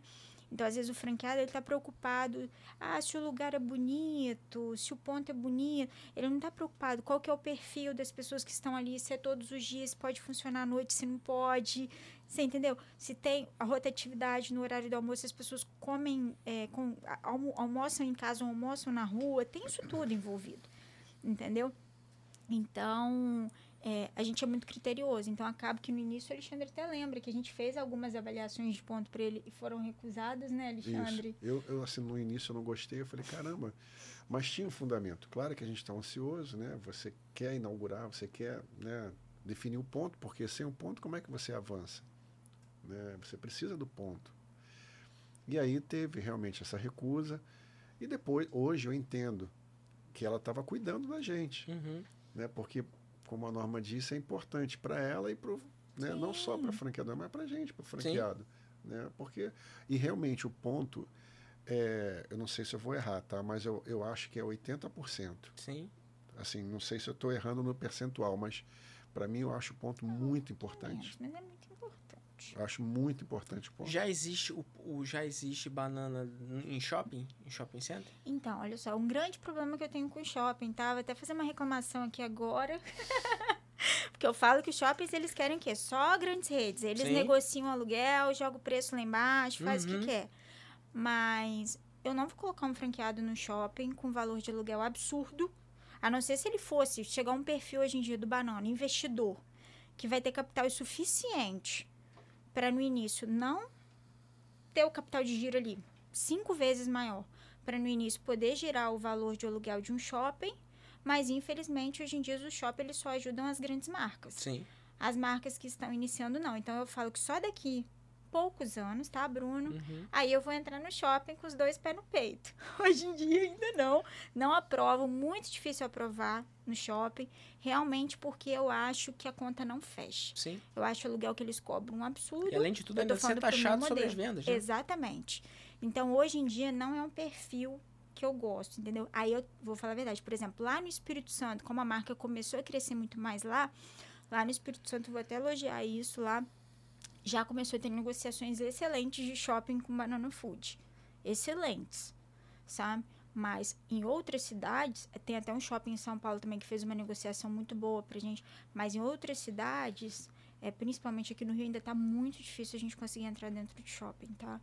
Então, às vezes, o franqueado está preocupado, ah, se o lugar é bonito, se o ponto é bonito. Ele não está preocupado qual que é o perfil das pessoas que estão ali, se é todos os dias, se pode funcionar à noite, se não pode. Você entendeu? Se tem a rotatividade no horário do almoço, as pessoas comem, é, com, almo, almoçam em casa ou almoçam na rua, tem isso tudo envolvido. Entendeu? Então, é, a gente é muito criterioso. Então, acaba que no início o Alexandre até lembra que a gente fez algumas avaliações de ponto para ele e foram recusadas, né, Alexandre? Isso. Eu, eu, assim, no início eu não gostei, eu falei, caramba, mas tinha um fundamento. Claro que a gente está ansioso, né? Você quer inaugurar, você quer né, definir o ponto, porque sem o um ponto, como é que você avança? Né? Você precisa do ponto. E aí teve realmente essa recusa. E depois, hoje eu entendo que ela estava cuidando da gente. Uhum. Né? Porque como a Norma disse, é importante para ela e para né, não só para franqueador, mas para a gente, para o franqueado. Né? Porque, e realmente o ponto, é, eu não sei se eu vou errar, tá? mas eu, eu acho que é 80%. Sim. Assim, não sei se eu estou errando no percentual, mas para mim eu acho o ponto muito importante. Mas é eu acho muito importante o ponto. Já existe o, o, já existe banana em shopping, em shopping center? Então, olha só, um grande problema que eu tenho com o shopping, tá? Vou até fazer uma reclamação aqui agora. Porque eu falo que os shoppings, eles querem o quê? Só grandes redes. Eles Sim. negociam aluguel, jogam o preço lá embaixo, faz uhum. o que uhum. quer. Mas eu não vou colocar um franqueado no shopping com valor de aluguel absurdo. A não ser se ele fosse chegar um perfil hoje em dia do Banana, investidor, que vai ter capital suficiente para no início não ter o capital de giro ali cinco vezes maior, para no início poder girar o valor de aluguel de um shopping, mas infelizmente hoje em dia os shoppings só ajudam as grandes marcas. Sim. As marcas que estão iniciando não. Então eu falo que só daqui poucos anos, tá, Bruno? Uhum. Aí eu vou entrar no shopping com os dois pés no peito. Hoje em dia ainda não. Não aprovo, muito difícil aprovar no shopping, realmente porque eu acho que a conta não fecha. Sim. Eu acho o aluguel que eles cobram um absurdo. E além de tudo, ainda ser taxado sobre modelo. as vendas. Né? Exatamente. Então, hoje em dia, não é um perfil que eu gosto, entendeu? Aí eu vou falar a verdade. Por exemplo, lá no Espírito Santo, como a marca começou a crescer muito mais lá, lá no Espírito Santo, eu vou até elogiar isso lá, já começou a ter negociações excelentes de shopping com banana food. Excelentes, sabe? Mas em outras cidades, tem até um shopping em São Paulo também que fez uma negociação muito boa pra gente, mas em outras cidades, é, principalmente aqui no Rio, ainda tá muito difícil a gente conseguir entrar dentro de shopping, tá?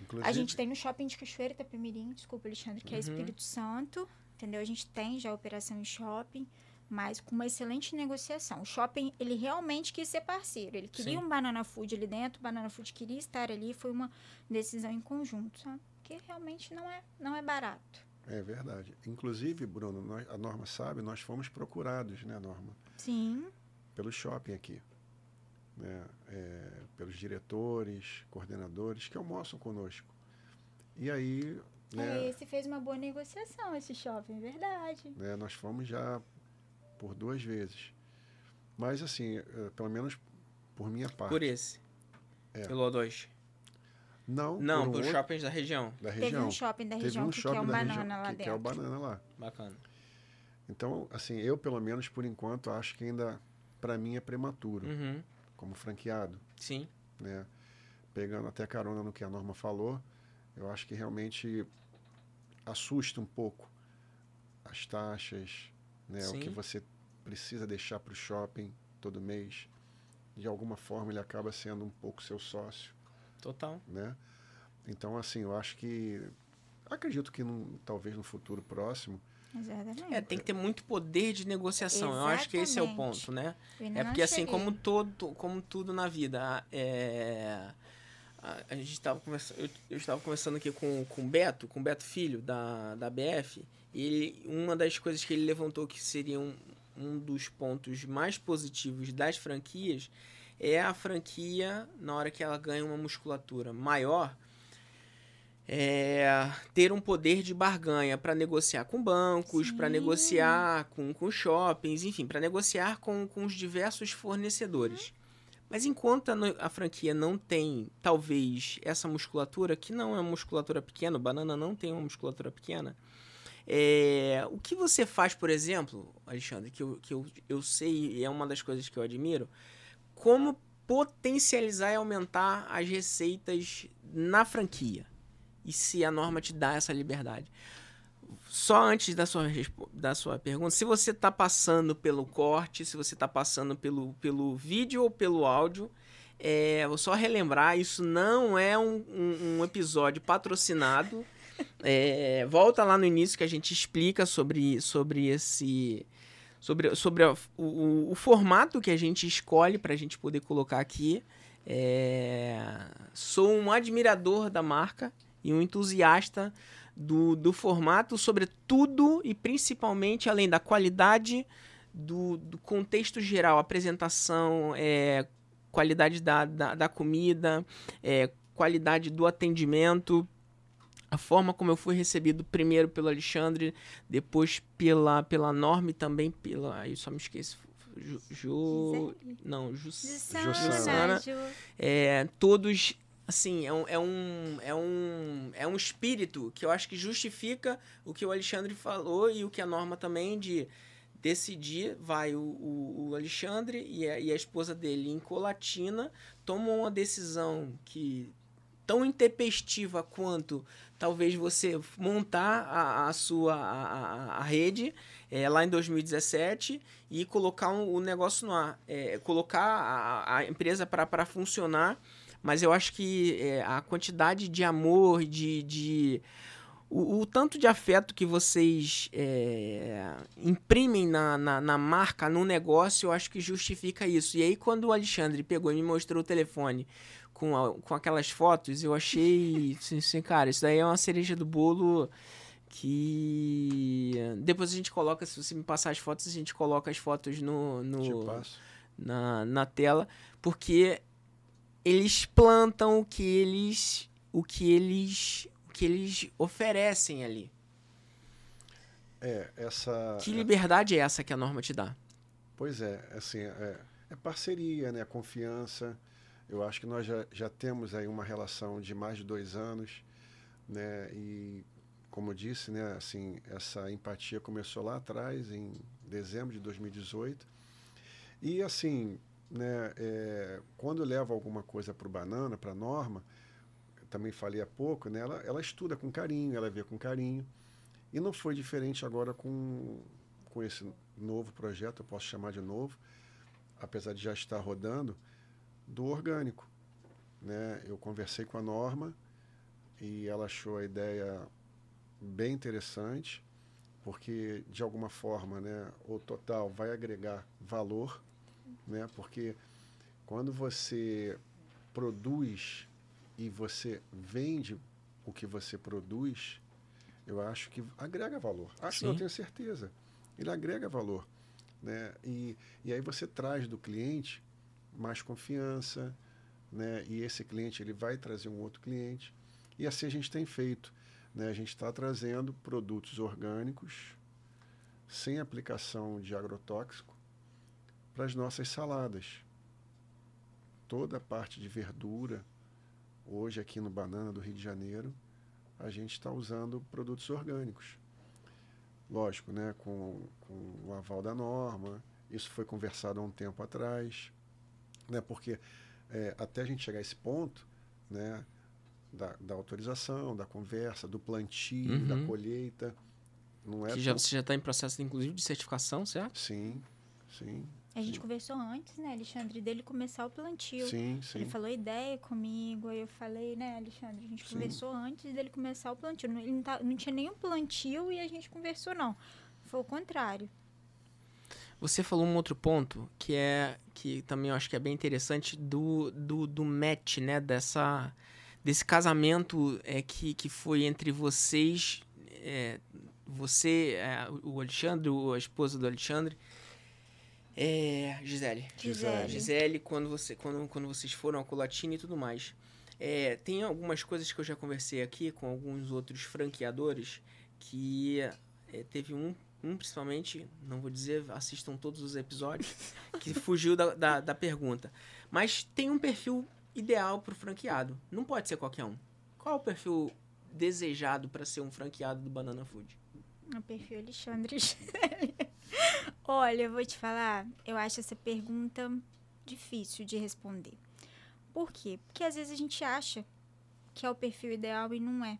Inclusive, A gente tem no shopping de Cachoeira Itapemirim, desculpa, Alexandre, que é Uhum. Espírito Santo, entendeu? A gente tem já operação em shopping, mas com uma excelente negociação. O shopping, ele realmente quis ser parceiro. Ele queria Sim. um Banana Food ali dentro, o Banana Food queria estar ali, foi uma decisão em conjunto, sabe? Porque realmente não é, não é barato. É verdade. Inclusive, Bruno, nós- a Norma sabe, nós fomos procurados, né, Norma? Sim, Pelo shopping aqui. Né? É, pelos diretores, coordenadores que almoçam conosco. E aí, né, é, esse fez uma boa negociação, esse shopping, é verdade. né, nós fomos já por duas vezes. Mas, assim, eh, pelo menos por minha parte. Por esse. É. Pelo O2. Não, Não, por um pelos outro shoppings da região. da Teve região. um shopping da Teve região um que shopping quer um banana região lá que dentro. quer o banana lá. Bacana. Então, assim, eu pelo menos por enquanto acho que ainda para mim é prematuro, Uhum. como franqueado, Sim. né? Pegando até carona no que a Norma falou, eu acho que realmente assusta um pouco as taxas, né? O que Sim. você precisa deixar para o shopping todo mês. De alguma forma ele acaba sendo um pouco seu sócio, Total. né? Então, assim, eu acho que acredito que num- talvez no futuro próximo Exatamente. É, tem que ter muito poder de negociação. Eu acho que esse é o Exatamente. ponto, né? É porque assim, como todo, como tudo na vida, é, a, a gente estava conversando, eu, eu estava conversando aqui com, com o Beto, com o Beto Filho da, da BF, e ele, uma das coisas que ele levantou que seria um, um dos pontos mais positivos das franquias é a franquia na hora que ela ganha uma musculatura maior é, ter um poder de barganha para negociar com bancos, para negociar com, com shoppings, enfim, para negociar com, com os diversos fornecedores. Mas enquanto a, a franquia não tem, talvez, essa musculatura, que não é uma musculatura pequena, o banana não tem uma musculatura pequena, é, o que você faz, por exemplo, Alexandre, que, eu, que eu, eu sei e é uma das coisas que eu admiro, como potencializar e aumentar as receitas na franquia? E se a norma te dá essa liberdade? Só antes da sua, da sua pergunta, se você está passando pelo corte, se você está passando pelo, pelo vídeo ou pelo áudio, é, vou só relembrar, isso não é um, um- um episódio patrocinado. É, volta lá no início que a gente explica sobre, sobre esse. Sobre, sobre a- o- o formato que a gente escolhe para a gente poder colocar aqui. É, sou um admirador da marca e um entusiasta do, do formato, sobretudo e principalmente além da qualidade do, do contexto geral, apresentação, é, qualidade da, da, da comida, é, qualidade do atendimento, a forma como eu fui recebido primeiro pelo Alexandre, depois pela, pela Norma e também pela. Aí só me esqueci. Ju, Ju- não, Jus, Jussana, Jussana. Ju. é, todos assim é um, é um é um é um espírito que eu acho que justifica o que o Alexandre falou e o que a Norma também de decidir vai o, o, o Alexandre e a, e a esposa dele em Colatina tomam uma decisão que tão intempestiva quanto talvez você montar a, a sua a, a- rede é, lá em 2017 e colocar um- o negócio no ar, é, colocar a empresa para funcionar, mas eu acho que é, a quantidade de amor, de, de o, o tanto de afeto que vocês é, imprimem na, na, na marca, no negócio, eu acho que justifica isso. E aí, quando o Alexandre pegou e me mostrou o telefone com, a- com aquelas fotos, eu achei, assim, cara, isso daí é uma cereja do bolo que depois a gente coloca, se você me passar as fotos, a gente coloca as fotos no, no na, na tela, porque eles plantam o que eles o que eles o que eles oferecem ali. É, essa. Que liberdade é essa que a norma te dá? Pois é, assim, é, é parceria, né? Confiança. Eu acho que nós já, já temos aí uma relação de mais de dois anos, né? E como eu disse, né? Assim, essa empatia começou lá atrás, em dezembro de 2018. E assim, né? É, quando leva alguma coisa para o banana, para a norma, também falei há pouco, né? Ela, ela estuda com carinho, ela vê com carinho. E não foi diferente agora com, com esse novo projeto, eu posso chamar de novo, apesar de já estar rodando, do orgânico. Né? Eu conversei com a Norma e ela achou a ideia bem interessante, porque de alguma forma né, o total vai agregar valor, né? porque quando você produz e você vende o que você produz, eu acho que agrega valor. Acho que não tenho certeza. Ele agrega valor. Né? E, e aí você traz do cliente mais confiança, né? e esse cliente ele vai trazer um outro cliente. E assim a gente tem feito. Né? A gente está trazendo produtos orgânicos, sem aplicação de agrotóxico, para as nossas saladas. Toda a parte de verdura, hoje aqui no Banana do Rio de Janeiro, a gente está usando produtos orgânicos. Lógico, né, com, com o aval da norma, isso foi conversado há um tempo atrás, né, porque é, até a gente chegar a esse ponto, né, da, da autorização, da conversa, do plantio, uhum. da colheita, não é que já, tão... Você já está em processo, inclusive, de certificação, certo? Sim, sim. A gente conversou antes, né, Alexandre, dele começar o plantio. Sim, sim. Ele falou ideia comigo, aí eu falei, né, Alexandre, a gente sim. conversou antes dele começar o plantio. Ele não, tá, não tinha nenhum plantio e a gente conversou, não. Foi o contrário. Você falou um outro ponto que é que também eu acho que é bem interessante do, do, do match, né, dessa desse casamento é que, que foi entre vocês, é, você, é, o Alexandre, a esposa do Alexandre é, Gisele. Gisele. Gisele, quando, você, quando, quando vocês foram ao Colatina e tudo mais. É, tem algumas coisas que eu já conversei aqui com alguns outros franqueadores que é, teve um, um, principalmente, não vou dizer, assistam todos os episódios, que fugiu da, da, da pergunta. Mas tem um perfil ideal para o franqueado. Não pode ser qualquer um. Qual é o perfil desejado para ser um franqueado do Banana Food? O perfil Alexandre Olha, eu vou te falar, eu acho essa pergunta difícil de responder. Por quê? Porque às vezes a gente acha que é o perfil ideal e não é.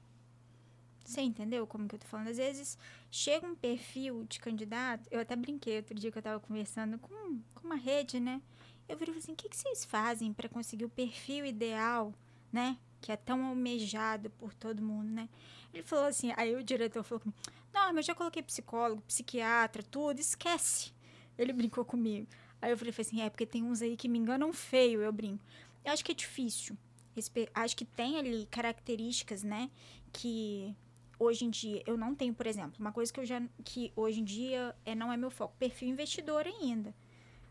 Você entendeu como que eu tô falando? Às vezes chega um perfil de candidato, eu até brinquei outro dia que eu tava conversando com, com uma rede, né? Eu virei assim, o que, que vocês fazem para conseguir o perfil ideal, né? Que é tão almejado por todo mundo, né? Ele falou assim, aí o diretor falou comigo, não, mas eu já coloquei psicólogo, psiquiatra, tudo, esquece. Ele brincou comigo. Aí eu falei assim, é porque tem uns aí que me enganam feio, eu brinco. Eu acho que é difícil. Acho que tem ali características, né, que hoje em dia eu não tenho, por exemplo, uma coisa que eu já que hoje em dia é não é meu foco, perfil investidor ainda.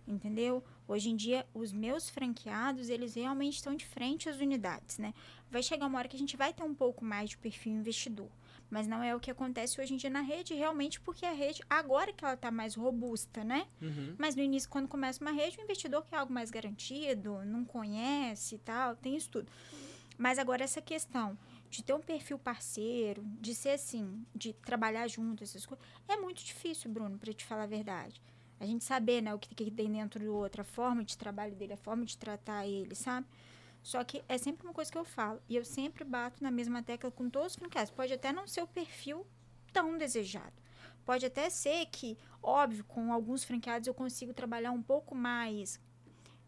Entendeu? Hoje em dia os meus franqueados, eles realmente estão de frente às unidades, né? Vai chegar uma hora que a gente vai ter um pouco mais de perfil investidor. Mas não é o que acontece hoje em dia na rede, realmente, porque a rede, agora que ela está mais robusta, né? Uhum. Mas no início, quando começa uma rede, o investidor quer algo mais garantido, não conhece e tal, tem isso tudo. Mas agora essa questão de ter um perfil parceiro, de ser assim, de trabalhar junto, essas coisas, é muito difícil, Bruno, para te falar a verdade. A gente saber, né, o que, que tem dentro do outro, a forma de trabalho dele, a forma de tratar ele, sabe? Só que é sempre uma coisa que eu falo. E eu sempre bato na mesma tecla com todos os franqueados. Pode até não ser o perfil tão desejado. Pode até ser que, óbvio, com alguns franqueados eu consigo trabalhar um pouco mais.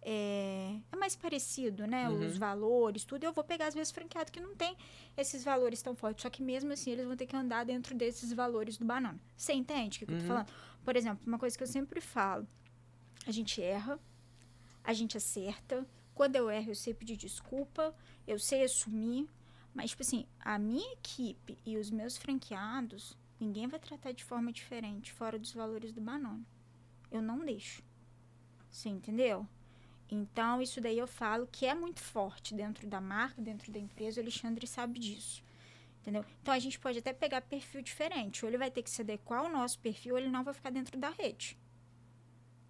É, é mais parecido, né? Uhum. Os valores, tudo. Eu vou pegar, às vezes, franqueado que não tem esses valores tão fortes. Só que mesmo assim, eles vão ter que andar dentro desses valores do banana. Você entende o que, uhum. eu tô uhum. falando? Por exemplo, uma coisa que eu sempre falo: a gente erra, a gente acerta, quando eu erro, eu sei pedir desculpa, eu sei assumir. Mas, tipo assim, a minha equipe e os meus franqueados, ninguém vai tratar de forma diferente, fora dos valores do Banana. Eu não deixo. Você entendeu? Então, isso daí eu falo que é muito forte dentro da marca, dentro da empresa. O Alexandre sabe disso. Entendeu? Então, a gente pode até pegar perfil diferente. Ou ele vai ter que se adequar ao nosso perfil, ou ele não vai ficar dentro da rede.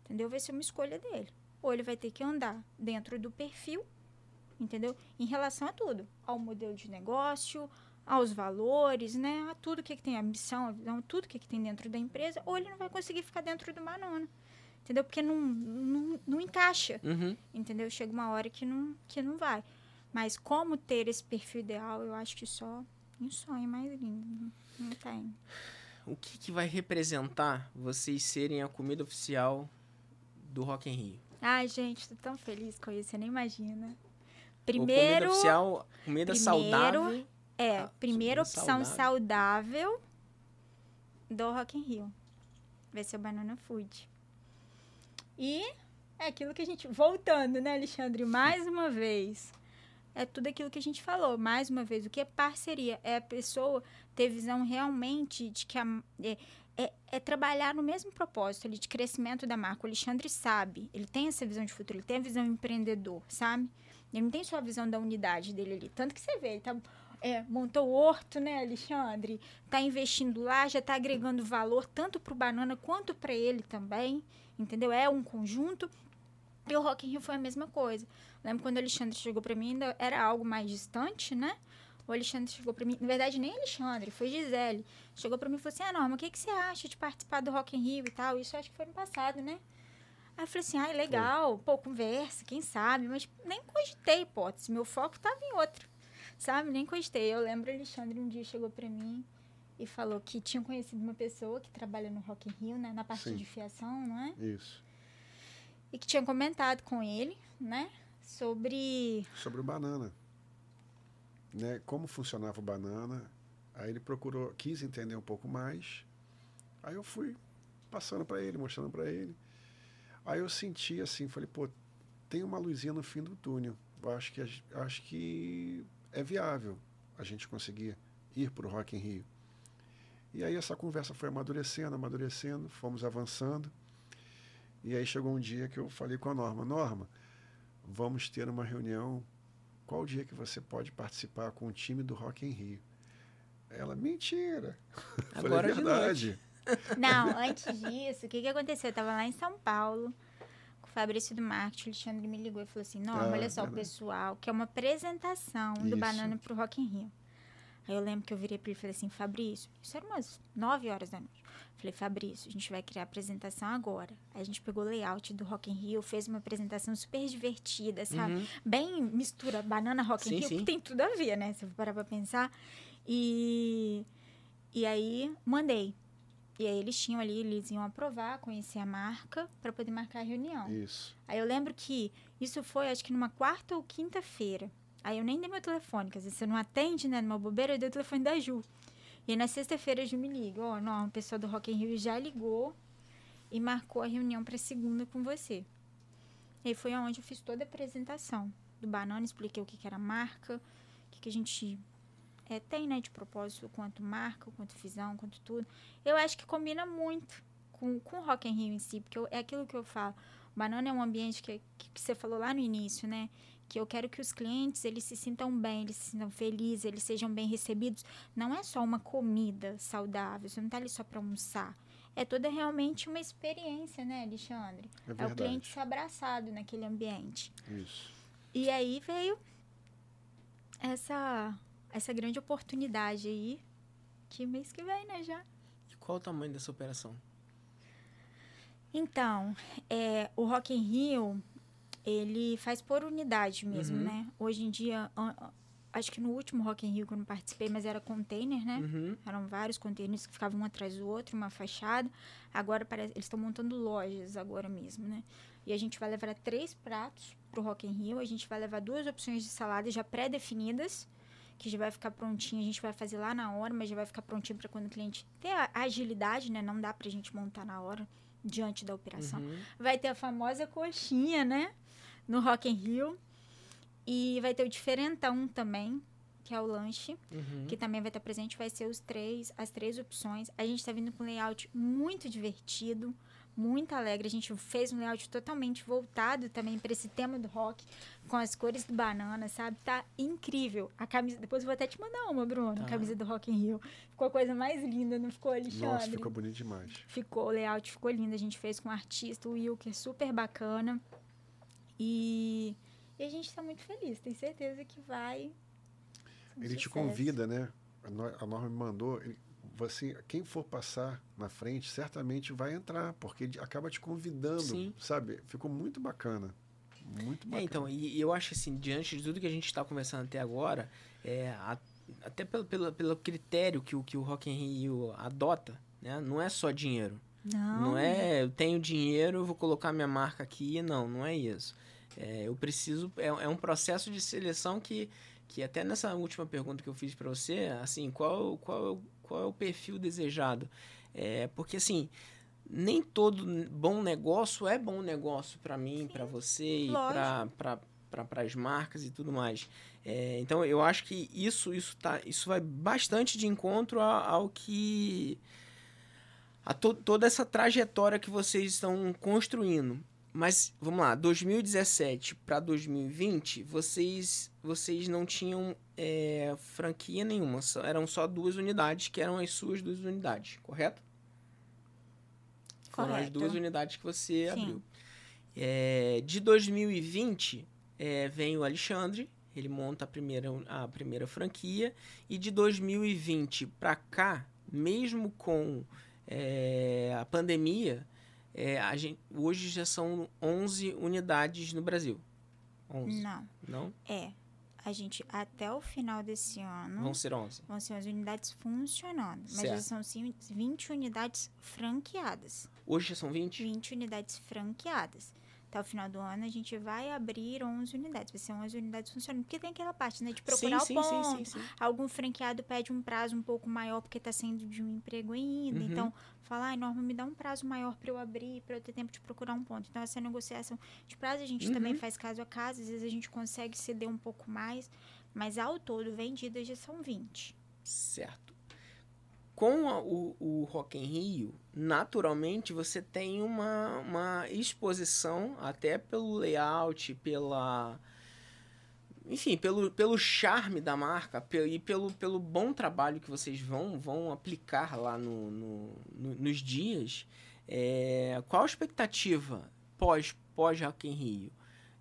Entendeu? Vai ser uma escolha dele. Ou ele vai ter que andar dentro do perfil, entendeu? Em relação a tudo. Ao modelo de negócio, aos valores, né? A tudo que, que tem a missão, a tudo que, que tem dentro da empresa. Ou ele não vai conseguir ficar dentro do Banana entendeu? Porque não, não, não encaixa, Uhum. entendeu? Chega uma hora que não, que não vai. Mas como ter esse perfil ideal, eu acho que só um sonho mais lindo. Não, não tem. O que, que vai representar vocês serem a comida oficial do Rock in Rio? Ai, gente, tô tão feliz com isso, você nem imagina. Ou Primeiro, comida oficial, comida primeiro- saudável. é, Ah, primeira opção saudável. do Rock in Rio. Vai ser o Banana Food. E é aquilo que a gente... Voltando, né, Alexandre? Mais uma vez. É tudo aquilo que a gente falou. Mais uma vez, o que é parceria? É a pessoa ter visão realmente de que a, é, é, é trabalhar no mesmo propósito ali de crescimento da marca. O Alexandre sabe, ele tem essa visão de futuro, ele tem a visão empreendedor, sabe? Ele não tem só a visão da unidade dele ali. Tanto que você vê, ele tá, é, montou o horto, né, Alexandre? Tá investindo lá, já tá agregando valor tanto pro banana quanto para ele também, entendeu? É um conjunto. E o Rock in Rio foi a mesma coisa. Lembro quando o Alexandre chegou para mim, ainda era algo mais distante, né? O Alexandre chegou para mim, na verdade nem Alexandre, foi Gisele. Chegou para mim e falou assim: "Ah, Norma, o que que você acha de participar do Rock in Rio e tal?" Isso acho que foi no passado, né? Aí eu falei assim: "Ah, legal, pô, conversa, quem sabe?" Mas nem cogitei hipótese, meu foco tava em outro. Sabe? Nem cogitei. Eu lembro o Alexandre um dia chegou para mim e falou que tinha conhecido uma pessoa que trabalha no Rock in Rio, né, na parte Sim. de fiação, não é? Isso. E que tinha comentado com ele, né, sobre Sobre o banana. Né? Como funcionava o banana. Aí ele procurou, quis entender um pouco mais. Aí eu fui passando para ele, mostrando para ele. Aí eu senti assim, falei, pô, tem uma luzinha no fim do túnel. Eu acho que, acho que é viável a gente conseguir ir para o Rock in Rio. E aí essa conversa foi amadurecendo, amadurecendo, fomos avançando. E aí chegou um dia que eu falei com a Norma, Norma, vamos ter uma reunião. Qual dia que você pode participar com o time do Rock in Rio? Ela, mentira. Falei, Agora de verdade. Não, antes disso, o que, que aconteceu? Eu tava lá em São Paulo, com o Fabrício do Marketing, o Alexandre me ligou e falou assim, Norma, Ah, olha só, o pessoal, que é uma apresentação do Isso. Banana pro Rock in Rio. Aí eu lembro que eu virei pra ele e falei assim, Fabrício, isso era umas 9 horas da noite. Falei, Fabrício, a gente vai criar a apresentação agora. Aí a gente pegou o layout do Rock in Rio, fez uma apresentação super divertida, sabe? Uhum. bem mistura banana rock Sim, in Rio, sim. que tem tudo a ver, né? Se eu parar pra pensar. E, e aí, mandei. E aí, eles tinham ali, eles iam aprovar, conhecer a marca, para poder marcar a reunião. Isso. Aí eu lembro que isso foi, acho que numa quarta ou quinta-feira. Aí eu nem dei meu telefone, que às vezes você não atende, né? Numa bobeira, eu dei o telefone da Ju. E na sexta-feira Ju me liga, ó, não, o pessoal do Rock in Rio já ligou e marcou a reunião para segunda com você. E aí foi onde eu fiz toda a apresentação do Banana, expliquei o que, que era marca, o que, que a gente é, tem, né, de propósito, quanto marca, quanto visão, quanto tudo. Eu acho que combina muito com, com o Rock in Rio em si, porque eu- é aquilo que eu falo. O Banana é um ambiente que, que, que você falou lá no início, né? Que eu quero que os clientes, eles se sintam bem, eles se sintam felizes, eles sejam bem recebidos. Não é só uma comida saudável, você não tá ali só para almoçar. É toda realmente uma experiência, né, Alexandre? É É o cliente se abraçado naquele ambiente. Isso. E aí veio essa, essa grande oportunidade aí, que mês que vem, né, já? E qual o tamanho dessa operação? Então, é, o Rock in Rio, ele faz por unidade mesmo, Uhum. né? Hoje em dia, acho que no último Rock in Rio que eu não participei, mas era container, né? Uhum. Eram vários containers que ficavam um atrás do outro, uma fachada. Agora parece, eles estão montando lojas agora mesmo, né? E a gente vai levar três pratos pro Rock in Rio. A gente vai levar duas opções de salada já pré-definidas, que já vai ficar prontinho. A gente vai fazer lá na hora, mas já vai ficar prontinho para quando o cliente ter a agilidade, né? Não dá pra gente montar na hora diante da operação. Uhum. Vai ter a famosa coxinha, né? No Rock in Rio. E vai ter o diferentão também, que é o lanche Uhum. que também vai estar presente, vai ser os três, as três opções. A gente está vindo com um layout muito divertido, muito alegre. A gente fez um layout totalmente voltado também para esse tema do rock, com as cores do banana, sabe? Tá incrível. A camisa, depois eu vou até te mandar uma, Bruno, tá. a camisa do Rock in Rio. Ficou a coisa mais linda, não ficou, Alexandre? Nossa, ficou bonito demais. Ficou, o layout ficou lindo. A gente fez com o artista, o Wilker, super bacana. E, e a gente tá muito feliz, tem certeza que vai. Ele sucesso. te convida, né? A Norma me mandou, você, quem for passar na frente, certamente vai entrar, porque ele acaba te convidando, Sim. sabe? Ficou muito bacana. Muito bacana. É, então, e, eu acho assim, diante de tudo que a gente está conversando até agora, é, a, até pelo, pelo, pelo critério que o, que o Rock in Rio adota, né? Não é só dinheiro. Não. Não é, eu tenho dinheiro, vou colocar minha marca aqui. Não, não é isso. É, eu preciso. É, é um processo de seleção que, que até nessa última pergunta que eu fiz para você, assim, qual, qual, qual é o perfil desejado? É, porque assim, nem todo bom negócio é bom negócio para mim, para você e para para as marcas e tudo mais. É, então eu acho que isso isso tá isso vai bastante de encontro ao que a to, toda essa trajetória que vocês estão construindo. Mas vamos lá, 2017 para 2020, vocês vocês não tinham é, franquia nenhuma, eram só duas unidades que eram as suas duas unidades, correto? Foram as duas unidades que você Sim. abriu. É, de 2020 é, vem o Alexandre, ele monta a primeira, a primeira franquia, e de 2020 para cá, mesmo com é, a pandemia, é, a gente, hoje já são 11 unidades no Brasil. 11. Não. Não? É. A gente, até o final desse ano... Vão ser 11. Vão ser 11 unidades funcionando. Mas certo. já são 20 unidades franqueadas. Hoje já são 20? 20 unidades franqueadas até o final do ano, a gente vai abrir 11 unidades. Vai ser 11 unidades funcionando. Porque tem aquela parte, né? De procurar sim, o ponto. Sim, sim, Algum franqueado pede um prazo um pouco maior porque está sendo de um emprego ainda. Uhum. Então, falar, ai, Norma, me dá um prazo maior para eu abrir, para eu ter tempo de procurar um ponto. Então, essa negociação de prazo a gente uhum. também faz caso a caso. Às vezes a gente consegue ceder um pouco mais. Mas ao todo, vendidas já são 20. Certo com a, o, o Rock em Rio, naturalmente você tem uma, uma exposição, até pelo layout, pela. Enfim, pelo, pelo charme da marca e pelo, pelo bom trabalho que vocês vão, vão aplicar lá no, no, no nos dias. É, qual a expectativa pós, pós Rock em Rio?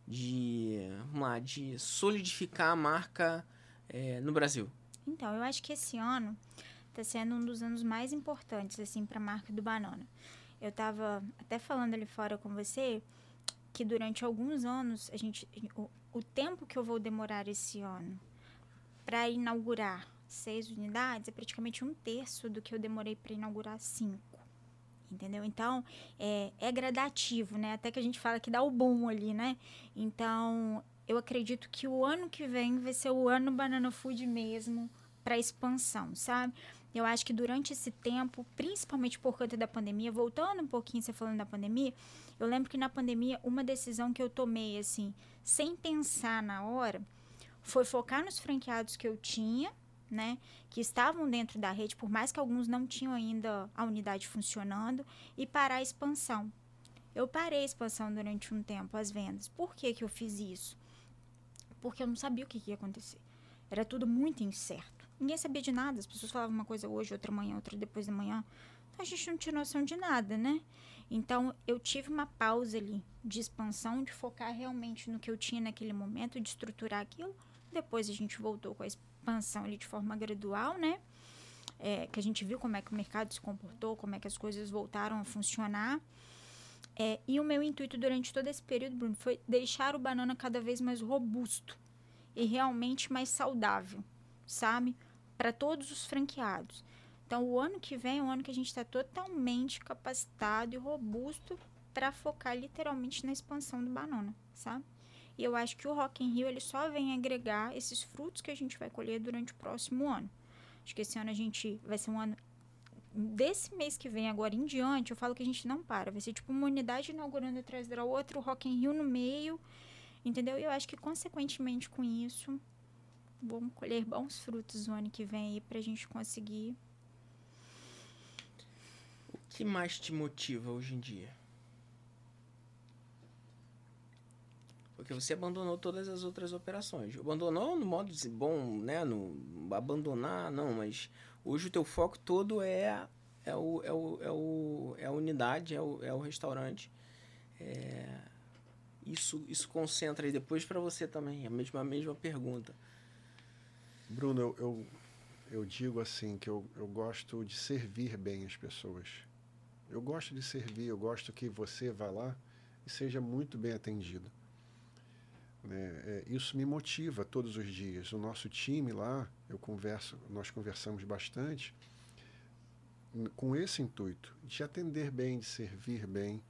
De, lá, de solidificar a marca é, no Brasil? Então, eu acho que esse ano está sendo um dos anos mais importantes assim para a marca do Banana. Eu estava até falando ali fora com você que durante alguns anos a gente o, o tempo que eu vou demorar esse ano para inaugurar seis unidades é praticamente um terço do que eu demorei para inaugurar cinco. Entendeu? Então, é, é gradativo, né? Até que a gente fala que dá o boom ali, né? Então, eu acredito que o ano que vem vai ser o ano Banana Food mesmo para expansão, sabe? Eu acho que durante esse tempo, principalmente por conta da pandemia, voltando um pouquinho você falando da pandemia, eu lembro que na pandemia uma decisão que eu tomei assim, sem pensar na hora, foi focar nos franqueados que eu tinha, né, que estavam dentro da rede, por mais que alguns não tinham ainda a unidade funcionando, e parar a expansão. Eu parei a expansão durante um tempo, as vendas. Por que, que eu fiz isso? Porque eu não sabia o que, que ia acontecer. Era tudo muito incerto. Ninguém sabia de nada. As pessoas falavam uma coisa hoje, outra manhã, outra depois da manhã. Então a gente não tinha noção de nada, né? Então eu tive uma pausa ali de expansão, de focar realmente no que eu tinha naquele momento, de estruturar aquilo. Depois a gente voltou com a expansão ali de forma gradual, né? É, que a gente viu como é que o mercado se comportou, como é que as coisas voltaram a funcionar. É, e o meu intuito durante todo esse período, Bruno, foi deixar o banana cada vez mais robusto e realmente mais saudável, sabe? Para todos os franqueados. Então, o ano que vem é um ano que a gente está totalmente capacitado e robusto para focar literalmente na expansão do Banana, sabe? E eu acho que o Rock in Rio ele só vem agregar esses frutos que a gente vai colher durante o próximo ano. Acho que esse ano a gente vai ser um ano desse mês que vem agora em diante, eu falo que a gente não para, vai ser tipo uma unidade inaugurando atrás da outra, o Rock in Rio no meio, entendeu? E eu acho que consequentemente com isso vamos colher bons frutos no ano que vem aí pra gente conseguir. O que mais te motiva hoje em dia? Porque você abandonou todas as outras operações. Abandonou no modo de bom, né? No abandonar, não, mas hoje o teu foco todo é, é, o, é, o, é, o, é a unidade, é o, é o restaurante. É, isso, isso concentra aí depois para você também, a mesma, a mesma pergunta. Bruno, eu, eu, eu digo assim que eu, eu gosto de servir bem as pessoas. Eu gosto de servir, eu gosto que você vá lá e seja muito bem atendido. Né? É, isso me motiva todos os dias. O nosso time lá, eu converso, nós conversamos bastante com esse intuito de atender bem, de servir bem.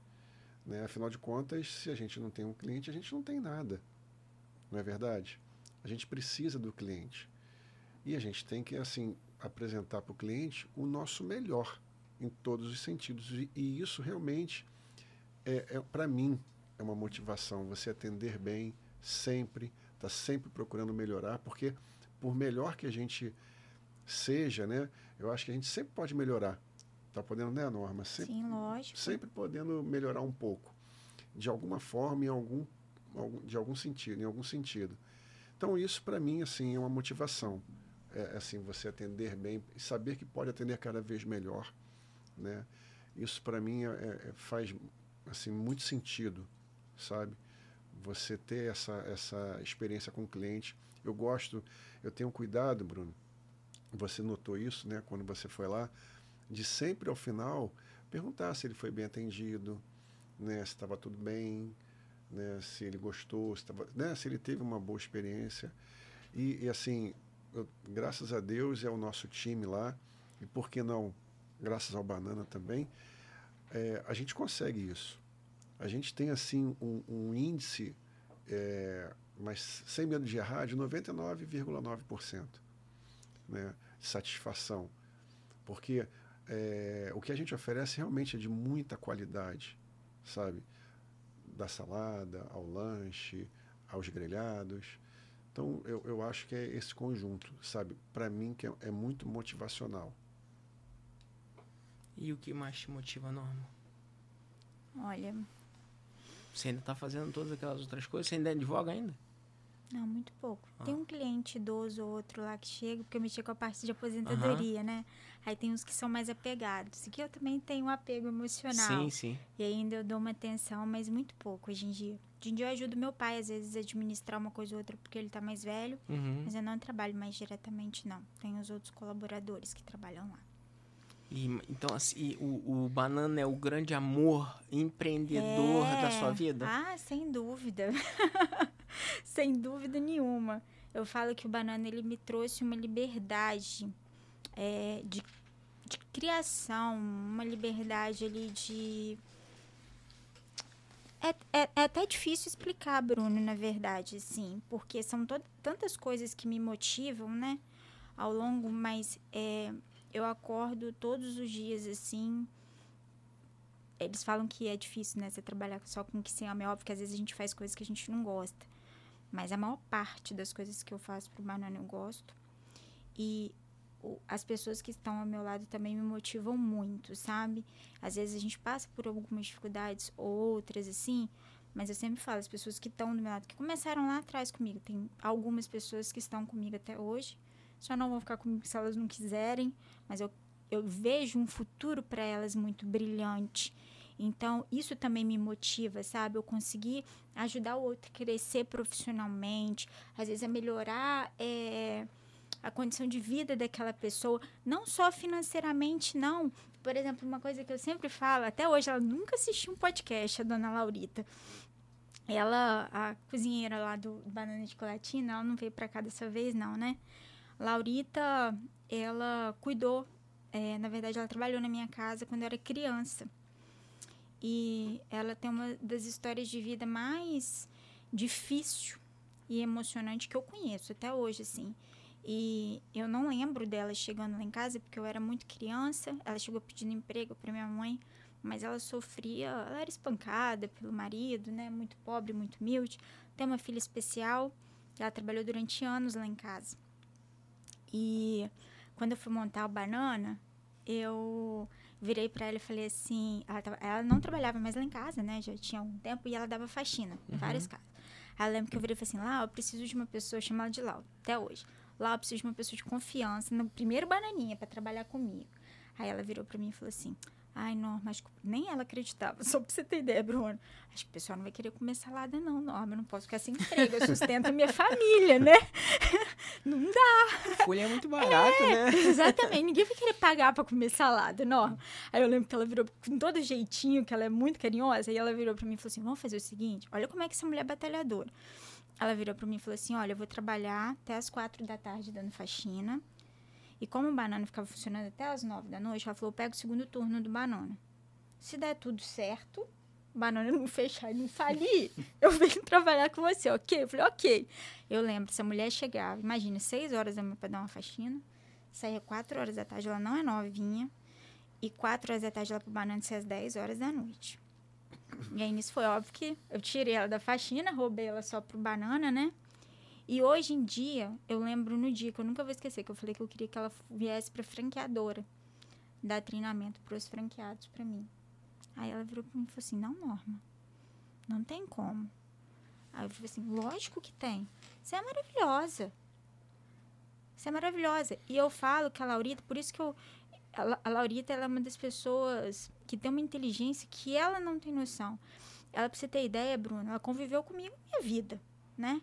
Né? Afinal de contas, se a gente não tem um cliente, a gente não tem nada. Não é verdade? A gente precisa do cliente. E a gente tem que assim apresentar para o cliente o nosso melhor em todos os sentidos. E, e isso realmente é, é para mim é uma motivação. Você atender bem sempre, está sempre procurando melhorar, porque por melhor que a gente seja, né, eu acho que a gente sempre pode melhorar. Tá podendo, né, Norma? Sempre, Sim, lógico. Sempre podendo melhorar um pouco, de alguma forma, em algum, de algum sentido, em algum sentido. Então isso para mim assim é uma motivação, é, assim você atender bem e saber que pode atender cada vez melhor, né? Isso para mim é, é, faz assim muito sentido, sabe? Você ter essa essa experiência com o cliente. Eu gosto, eu tenho cuidado, Bruno. Você notou isso, né? Quando você foi lá, de sempre ao final perguntar se ele foi bem atendido, né? Se estava tudo bem, né? Se ele gostou, se, tava, né? se ele teve uma boa experiência. E, e assim, graças a Deus é o nosso time lá e por que não, graças ao Banana também, é, a gente consegue isso. A gente tem assim um, um índice, é, mas sem medo de errar, de 99,9% né, de satisfação. Porque é, o que a gente oferece realmente é de muita qualidade, sabe? Da salada ao lanche, aos grelhados. Então, eu, eu acho que é esse conjunto, sabe? Para mim, que é, é muito motivacional. E o que mais te motiva, Norma? Olha. Você ainda está fazendo todas aquelas outras coisas? Você ainda advoga ainda? Não, muito pouco. Ah. Tem um cliente idoso ou outro lá que chega, porque eu mexi com a parte de aposentadoria, uhum. né? Aí tem uns que são mais apegados. Que eu também tenho um apego emocional. Sim, sim. E ainda eu dou uma atenção, mas muito pouco hoje em dia. Hoje em dia eu ajudo meu pai, às vezes, a administrar uma coisa ou outra, porque ele tá mais velho. Uhum. Mas eu não trabalho mais diretamente, não. Tem os outros colaboradores que trabalham lá. E, então, assim, o, o banana é o grande amor empreendedor é. da sua vida? Ah, sem dúvida. sem dúvida nenhuma. Eu falo que o banana ele me trouxe uma liberdade é, de, de criação, uma liberdade ali de. É, é, é, até difícil explicar, Bruno, na verdade, sim, porque são tantas coisas que me motivam, né, ao longo, mas é, eu acordo todos os dias assim. Eles falam que é difícil, né? Você trabalhar só com o que se ama. É óbvio que às vezes a gente faz coisas que a gente não gosta. Mas a maior parte das coisas que eu faço pro Banana eu gosto. E o, as pessoas que estão ao meu lado também me motivam muito, sabe? Às vezes a gente passa por algumas dificuldades ou outras, assim. Mas eu sempre falo, as pessoas que estão do meu lado, que começaram lá atrás comigo. Tem algumas pessoas que estão comigo até hoje só não vão ficar comigo se elas não quiserem, mas eu, eu vejo um futuro para elas muito brilhante. Então, isso também me motiva, sabe? Eu conseguir ajudar o outro a crescer profissionalmente, às vezes a melhorar é, a condição de vida daquela pessoa, não só financeiramente, não. Por exemplo, uma coisa que eu sempre falo, até hoje ela nunca assistiu um podcast, a dona Laurita. Ela, a cozinheira lá do Banana de Colatina, ela não veio para cá dessa vez, não, né? Laurita, ela cuidou, é, na verdade, ela trabalhou na minha casa quando eu era criança. E ela tem uma das histórias de vida mais difícil e emocionante que eu conheço até hoje, assim. E eu não lembro dela chegando lá em casa porque eu era muito criança. Ela chegou pedindo emprego para minha mãe, mas ela sofria, ela era espancada pelo marido, né? Muito pobre, muito humilde. Tem uma filha especial. Ela trabalhou durante anos lá em casa. E quando eu fui montar o banana, eu virei para ela e falei assim, ela, tava, ela, não trabalhava mais lá em casa, né? Já tinha algum tempo e ela dava faxina em uhum. várias casas. Aí eu lembro que eu virei e falei assim, lá, eu preciso de uma pessoa chamada de Laura, até hoje. Lá eu preciso de uma pessoa de confiança, no primeiro bananinha, para trabalhar comigo. Aí ela virou para mim e falou assim, Ai, Norma, acho que nem ela acreditava. Só pra você ter ideia, Bruno. Acho que o pessoal não vai querer comer salada, não, Norma. Eu não posso ficar sem emprego. Eu sustento a minha família, né? Não dá. Folha é muito barato, é, né? Exatamente. Ninguém vai querer pagar pra comer salada, Norma. Aí eu lembro que ela virou com todo jeitinho, que ela é muito carinhosa. E ela virou pra mim e falou assim: vamos fazer o seguinte: olha como é que essa mulher é batalhadora. Ela virou pra mim e falou assim: olha, eu vou trabalhar até as quatro da tarde dando faxina. E como o banana ficava funcionando até as nove da noite, ela falou: pega o segundo turno do banana. Se der tudo certo, banana não fechar e não falir, eu venho trabalhar com você, ok? Eu falei, ok. Eu lembro, se a mulher chegava, imagina, seis horas da manhã para dar uma faxina, saía quatro horas da tarde, ela não é novinha, e quatro horas da tarde ela pro banana ser às dez horas da noite. E aí nisso foi óbvio que eu tirei ela da faxina, roubei ela só pro banana, né? E hoje em dia, eu lembro no dia que eu nunca vou esquecer, que eu falei que eu queria que ela viesse para franqueadora, dar treinamento para os franqueados para mim. Aí ela virou para mim e falou assim: Não, Norma, não tem como. Aí eu falei assim: Lógico que tem. Você é maravilhosa. Você é maravilhosa. E eu falo que a Laurita, por isso que eu. A Laurita ela é uma das pessoas que tem uma inteligência que ela não tem noção. Ela, pra você ter ideia, Bruno, ela conviveu comigo minha vida, né?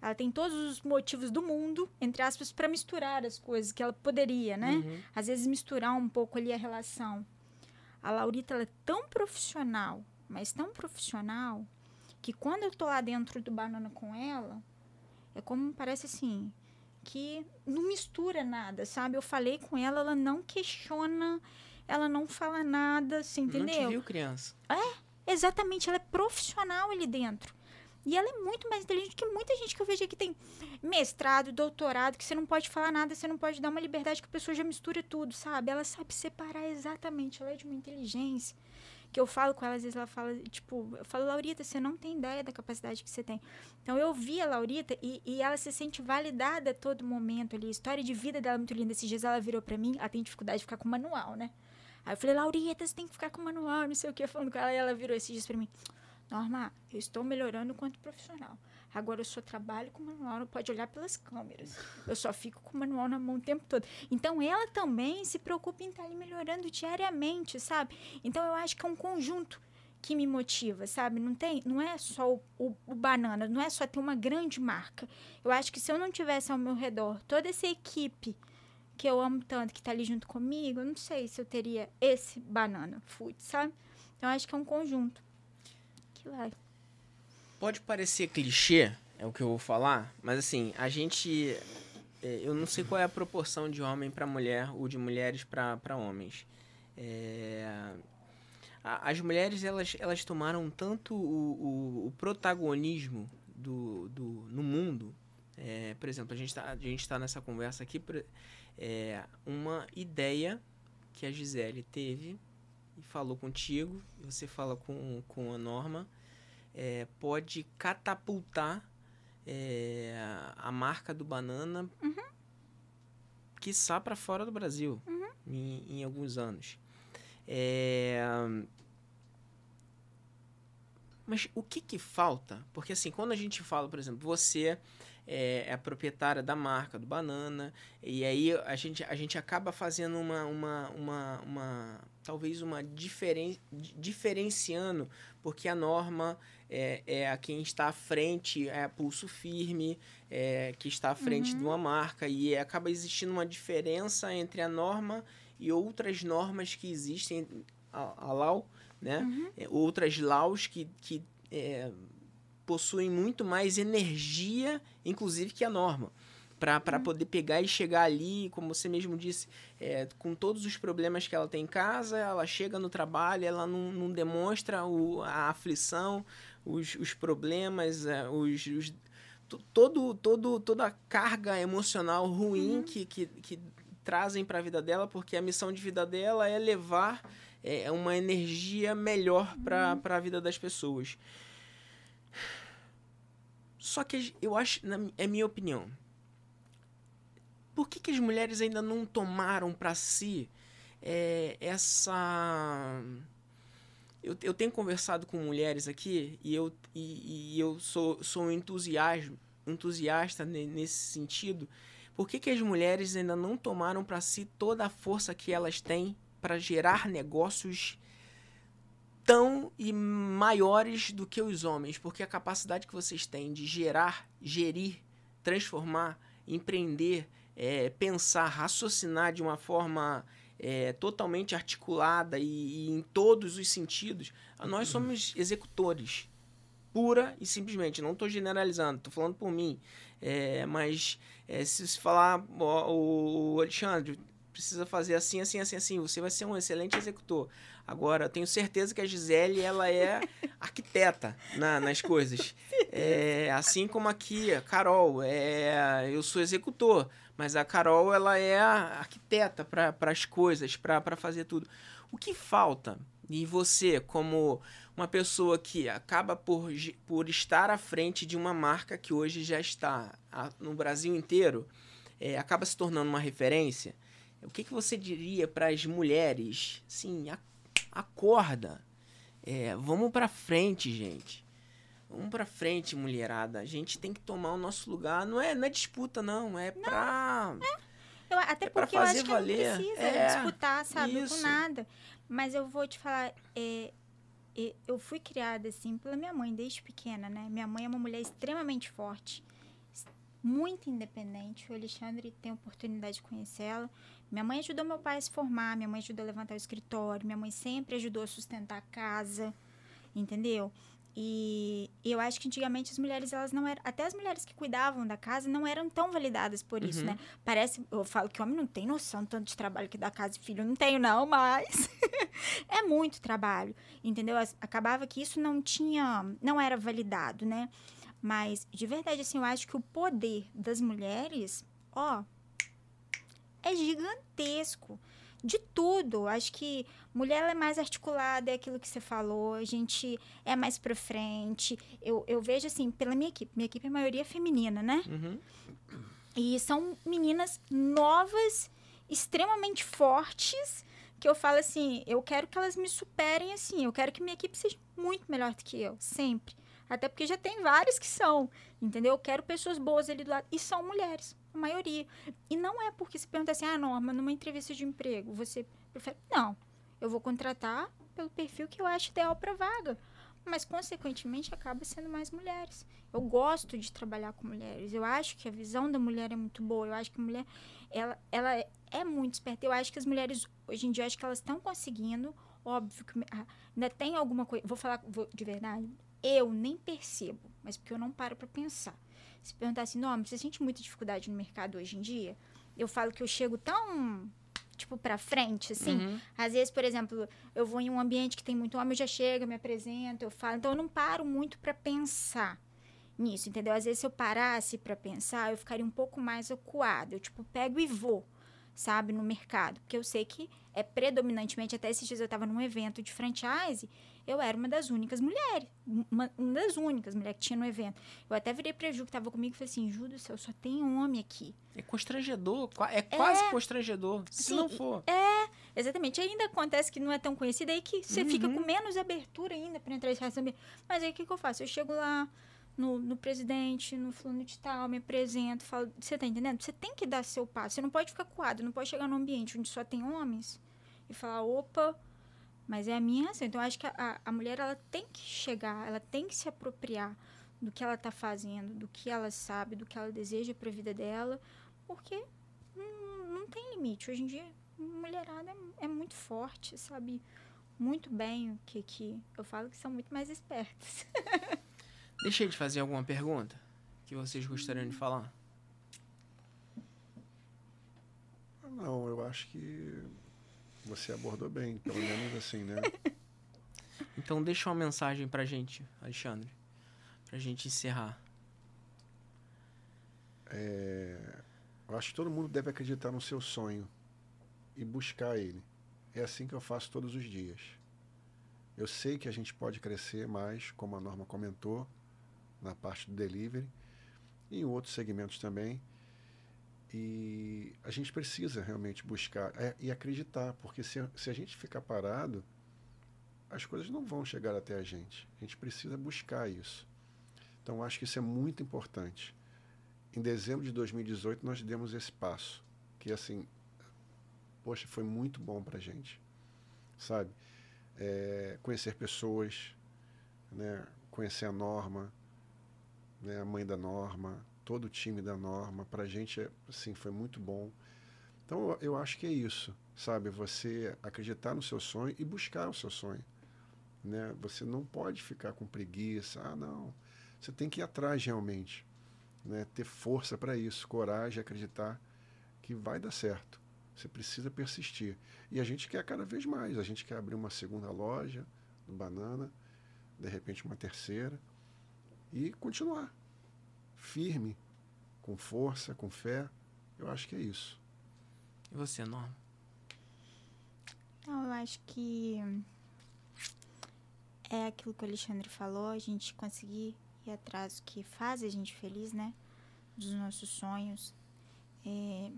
Ela tem todos os motivos do mundo, entre aspas, para misturar as coisas que ela poderia, né? Uhum. Às vezes misturar um pouco ali a relação. A Laurita ela é tão profissional, mas tão profissional, que quando eu tô lá dentro do banana com ela, é como parece assim, que não mistura nada, sabe? Eu falei com ela, ela não questiona, ela não fala nada, você entendeu? Não te viu criança. É, exatamente, ela é profissional ali dentro. E ela é muito mais inteligente que muita gente que eu vejo aqui tem mestrado, doutorado, que você não pode falar nada, você não pode dar uma liberdade que a pessoa já mistura tudo, sabe? Ela sabe separar exatamente, ela é de uma inteligência. Que eu falo com ela, às vezes ela fala, tipo, eu falo, Laurita, você não tem ideia da capacidade que você tem. Então eu vi a Laurita e, e ela se sente validada a todo momento ali. A história de vida dela é muito linda. Esses dias ela virou para mim, ela tem dificuldade de ficar com manual, né? Aí eu falei, Laurita, você tem que ficar com manual, não sei o que, falando com ela, e ela virou esses dias pra mim. Norma, eu estou melhorando enquanto profissional. Agora eu só trabalho com manual, não pode olhar pelas câmeras. Eu só fico com o manual na mão o tempo todo. Então ela também se preocupa em estar ali melhorando diariamente, sabe? Então eu acho que é um conjunto que me motiva, sabe? Não tem, não é só o, o, o, banana, não é só ter uma grande marca. Eu acho que se eu não tivesse ao meu redor toda essa equipe que eu amo tanto, que está ali junto comigo, eu não sei se eu teria esse banana food, sabe? Então eu acho que é um conjunto vai. Pode parecer clichê, é o que eu vou falar, mas assim, a gente. É, eu não sei qual é a proporção de homem para mulher ou de mulheres para homens. É, as mulheres elas, elas tomaram tanto o, o, o protagonismo do, do, no mundo. É, por exemplo, a gente está tá nessa conversa aqui. É, uma ideia que a Gisele teve e falou contigo, e você fala com, com a Norma, é, pode catapultar é, a marca do banana, uhum. quiçá para fora do Brasil, uhum. em, em, alguns anos. É, mas o que que falta? Porque assim, quando a gente fala, por exemplo, você é, é, a proprietária da marca do banana e aí a gente, a gente acaba fazendo uma, uma, uma, uma talvez uma diferen, diferenciando porque a norma é, é a quem está à frente, é a pulso firme, é, que está à frente uhum. de uma marca, e acaba existindo uma diferença entre a norma e outras normas que existem, a, a LAU, né? Uhum. É, outras LAUs que, que é, possuem muito mais energia, inclusive, que a norma para uhum. poder pegar e chegar ali, como você mesmo disse, é, com todos os problemas que ela tem em casa, ela chega no trabalho, ela não, não demonstra o, a aflição, os, os problemas, é, os, os, todo, todo, toda a carga emocional ruim uhum. que, que, que trazem para a vida dela, porque a missão de vida dela é levar é, uma energia melhor para uhum. a vida das pessoas. Só que eu acho, na, é minha opinião, por que, que as mulheres ainda não tomaram para si é, essa. eu, eu tenho conversado com mulheres aqui e eu, e, e eu sou, sou entusiasmo, entusiasta nesse sentido. Por que, que as mulheres ainda não tomaram para si toda a força que elas têm para gerar negócios tão e maiores do que os homens? Porque a capacidade que vocês têm de gerar, gerir, transformar, empreender, é, pensar, raciocinar de uma forma é, totalmente articulada e, e, em todos os sentidos, nós somos executores. Pura e simplesmente. Não estou generalizando, estou falando por mim. É, mas é, se se falar, o, o Alexandre precisa fazer assim, assim, assim, assim, você vai ser um excelente executor. Agora, tenho certeza que a Gisele, ela é arquiteta na, nas coisas. É, assim como aqui, a Carol, é, eu sou executor. Mas a Carol, ela é a arquiteta para as coisas, para fazer tudo. O que falta? E você, como uma pessoa que acaba por, por estar à frente de uma marca que hoje já está no Brasil inteiro, é, acaba se tornando uma referência, o que, que você diria para as mulheres? Sim, acorda. É, vamos para frente, gente. Vamos pra frente, mulherada. A gente tem que tomar o nosso lugar. Não é, não é disputa, não. É não, pra. É. Eu, até é porque eu acho que valer. não precisa é, disputar, sabe? Isso. Com nada. Mas eu vou te falar. É, é, eu fui criada assim pela minha mãe desde pequena, né? Minha mãe é uma mulher extremamente forte, muito independente. O Alexandre tem a oportunidade de conhecê-la. Minha mãe ajudou meu pai a se formar, minha mãe ajudou a levantar o escritório, minha mãe sempre ajudou a sustentar a casa, entendeu? E eu acho que antigamente as mulheres, elas não eram. Até as mulheres que cuidavam da casa não eram tão validadas por isso, uhum. né? Parece. Eu falo que homem não tem noção tanto de trabalho que dá casa e filho. Não tenho, não, mas. é muito trabalho. Entendeu? Acabava que isso não tinha. Não era validado, né? Mas, de verdade, assim, eu acho que o poder das mulheres, ó. É gigantesco de tudo. Acho que mulher é mais articulada, é aquilo que você falou, a gente é mais pra frente. Eu, eu vejo assim, pela minha equipe, minha equipe é a maioria feminina, né? Uhum. E são meninas novas, extremamente fortes, que eu falo assim, eu quero que elas me superem assim, eu quero que minha equipe seja muito melhor do que eu, sempre. Até porque já tem várias que são, entendeu? Eu quero pessoas boas ali do lado. E são mulheres a maioria. E não é porque se pergunta assim, ah, Norma, numa entrevista de emprego, você prefere. Não. Eu vou contratar pelo perfil que eu acho ideal para vaga. Mas, consequentemente, acaba sendo mais mulheres. Eu gosto de trabalhar com mulheres. Eu acho que a visão da mulher é muito boa. Eu acho que a mulher, ela, ela é, é muito esperta. Eu acho que as mulheres, hoje em dia, acho que elas estão conseguindo. Óbvio que ah, ainda tem alguma coisa. Vou falar vou, de verdade. Eu nem percebo, mas porque eu não paro para pensar se perguntar assim, não, você sente muita dificuldade no mercado hoje em dia? Eu falo que eu chego tão tipo para frente, assim. Uhum. Às vezes, por exemplo, eu vou em um ambiente que tem muito homem, eu já chego, me apresento, eu falo. Então eu não paro muito para pensar nisso, entendeu? Às vezes se eu parasse para pensar, eu ficaria um pouco mais acuada. Eu tipo pego e vou, sabe, no mercado, porque eu sei que é predominantemente até esses dias eu estava num evento de franchise eu era uma das únicas mulheres. Uma, uma das únicas mulheres que tinha no evento. Eu até virei pra Ju, que tava comigo, e falei assim, Ju do céu, só tem homem aqui. É constrangedor, é quase é, constrangedor, se sim, não for. É, exatamente. Ainda acontece que não é tão conhecido, aí que você uhum. fica com menos abertura ainda pra entrar nesse ambiente. Mas aí o que, que eu faço? Eu chego lá no, no presidente, no fulano de tal, me apresento, falo, você tá entendendo? Você tem que dar seu passo, você não pode ficar coado, não pode chegar num ambiente onde só tem homens e falar, opa, mas é a minha ação. Então, eu acho que a, a mulher ela tem que chegar, ela tem que se apropriar do que ela está fazendo, do que ela sabe, do que ela deseja para a vida dela, porque não, não tem limite. Hoje em dia, mulherada é, é, muito forte, sabe muito bem o que que eu falo que são muito mais espertas. Deixei de fazer alguma pergunta que vocês gostariam de falar? Não, eu acho que você abordou bem, pelo menos assim, né? Então deixa uma mensagem pra gente, Alexandre, pra gente encerrar. É, eu acho que todo mundo deve acreditar no seu sonho e buscar ele. É assim que eu faço todos os dias. Eu sei que a gente pode crescer mais, como a Norma comentou, na parte do delivery e em outros segmentos também. E a gente precisa realmente buscar é, e acreditar, porque se, se a gente ficar parado, as coisas não vão chegar até a gente. A gente precisa buscar isso. Então, acho que isso é muito importante. Em dezembro de 2018, nós demos esse passo, que, assim, poxa, foi muito bom para a gente, sabe? É, conhecer pessoas, né? conhecer a Norma, né? a mãe da Norma, todo o time da Norma, para a gente, assim, foi muito bom. Então, eu acho que é isso, sabe? Você acreditar no seu sonho e buscar o seu sonho. Né? Você não pode ficar com preguiça. Ah, não. Você tem que ir atrás realmente. Né? Ter força para isso, coragem, acreditar que vai dar certo. Você precisa persistir. E a gente quer cada vez mais. A gente quer abrir uma segunda loja do Banana, de repente uma terceira, e continuar firme, com força, com fé. Eu acho que é isso. E você, Norma? Não, eu acho que é aquilo que o Alexandre falou, a gente conseguir ir atrás do que faz a gente feliz, né? Dos nossos sonhos. É,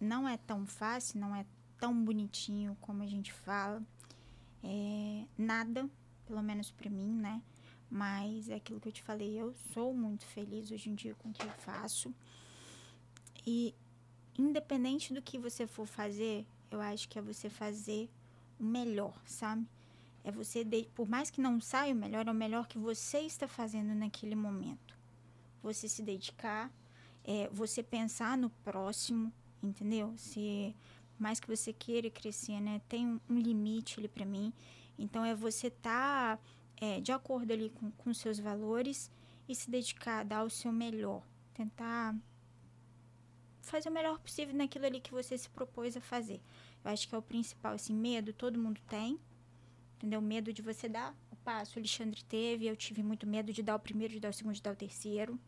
não é tão fácil, não é tão bonitinho como a gente fala. É, nada, pelo menos para mim, né? Mas é aquilo que eu te falei, eu sou muito feliz hoje em dia com o que eu faço. E independente do que você for fazer, eu acho que é você fazer o melhor, sabe? É você, de, por mais que não saia o melhor, é o melhor que você está fazendo naquele momento. Você se dedicar, é, você pensar no próximo, entendeu? Se mais que você queira crescer, né? Tem um, limite ali para mim. Então é você tá, é, de acordo ali com, com seus valores e se dedicar, dar o seu melhor, tentar fazer o melhor possível naquilo ali que você se propôs a fazer. Eu acho que é o principal, esse medo todo mundo tem, entendeu? Medo de você dar o passo. O Alexandre teve, eu tive muito medo de dar o primeiro, de dar o segundo, de dar o terceiro.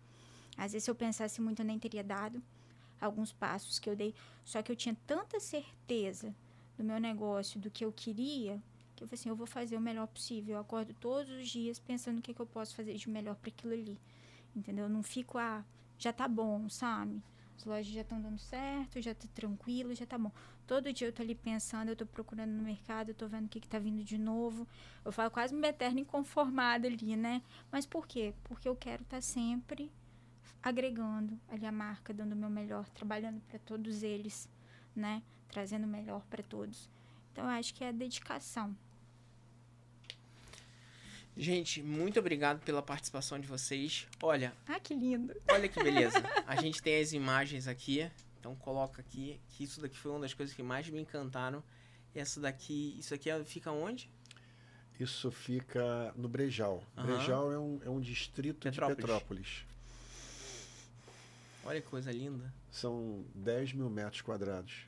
Às vezes, se eu pensasse muito, eu nem teria dado alguns passos que eu dei. Só que eu tinha tanta certeza do meu negócio, do que eu queria, que eu falei assim, eu vou fazer o melhor possível. Eu acordo todos os dias pensando o que, que eu posso fazer de melhor para aquilo ali. Entendeu? Eu não fico, ah, já tá bom, sabe? As lojas já estão dando certo, já tá tranquilo, já tá bom. Todo dia eu tô ali pensando, eu tô procurando no mercado, eu tô vendo o que, que tá vindo de novo. Eu falo quase uma eterna inconformada ali, né? Mas por quê? Porque eu quero estar tá sempre agregando ali a marca, dando o meu melhor, trabalhando para todos eles, né? Trazendo o melhor para todos. Então eu acho que é a dedicação. Gente, muito obrigado pela participação de vocês. Olha. Ah, que lindo. Olha que beleza. A gente tem as imagens aqui. Então coloca aqui que isso daqui foi uma das coisas que mais me encantaram. Essa daqui, isso aqui é, fica onde? Isso fica no Brejal. Uhum. Brejal é um, é um distrito Petrópolis. de Petrópolis. Olha que coisa linda. São 10 mil metros quadrados.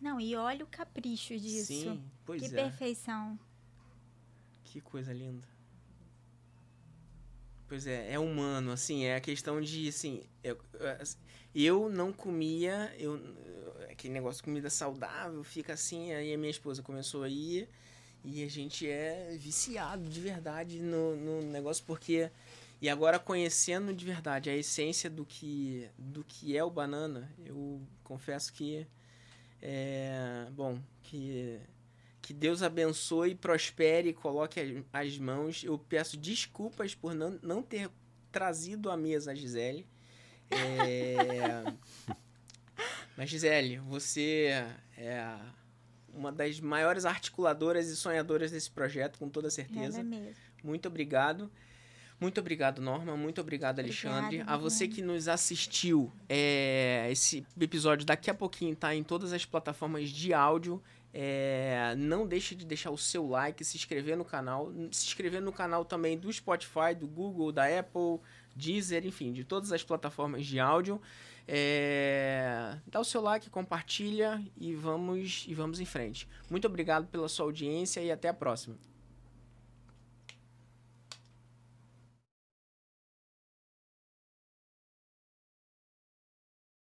Não, e olha o capricho disso. Sim, pois que é. Que perfeição. Que coisa linda. Pois é, é humano, assim, é a questão de, assim, eu, eu não comia, eu, aquele negócio de comida saudável, fica assim, aí a minha esposa começou a ir e a gente é viciado de verdade no, no negócio, porque, e agora conhecendo de verdade a essência do que, do que é o banana, eu confesso que, é, bom, que que Deus abençoe, prospere e coloque as mãos. Eu peço desculpas por não, não ter trazido a mesa a Gisele. É... Mas, Gisele, você é uma das maiores articuladoras e sonhadoras desse projeto, com toda certeza. É mesmo. Muito obrigado. Muito obrigado, Norma. Muito obrigado, Alexandre. Obrigada, a você que nos assistiu, é, esse episódio daqui a pouquinho está em todas as plataformas de áudio. É, não deixe de deixar o seu like, se inscrever no canal, se inscrever no canal também do Spotify, do Google, da Apple, Deezer, enfim, de todas as plataformas de áudio. É, dá o seu like, compartilha e vamos e vamos em frente. Muito obrigado pela sua audiência e até a próxima.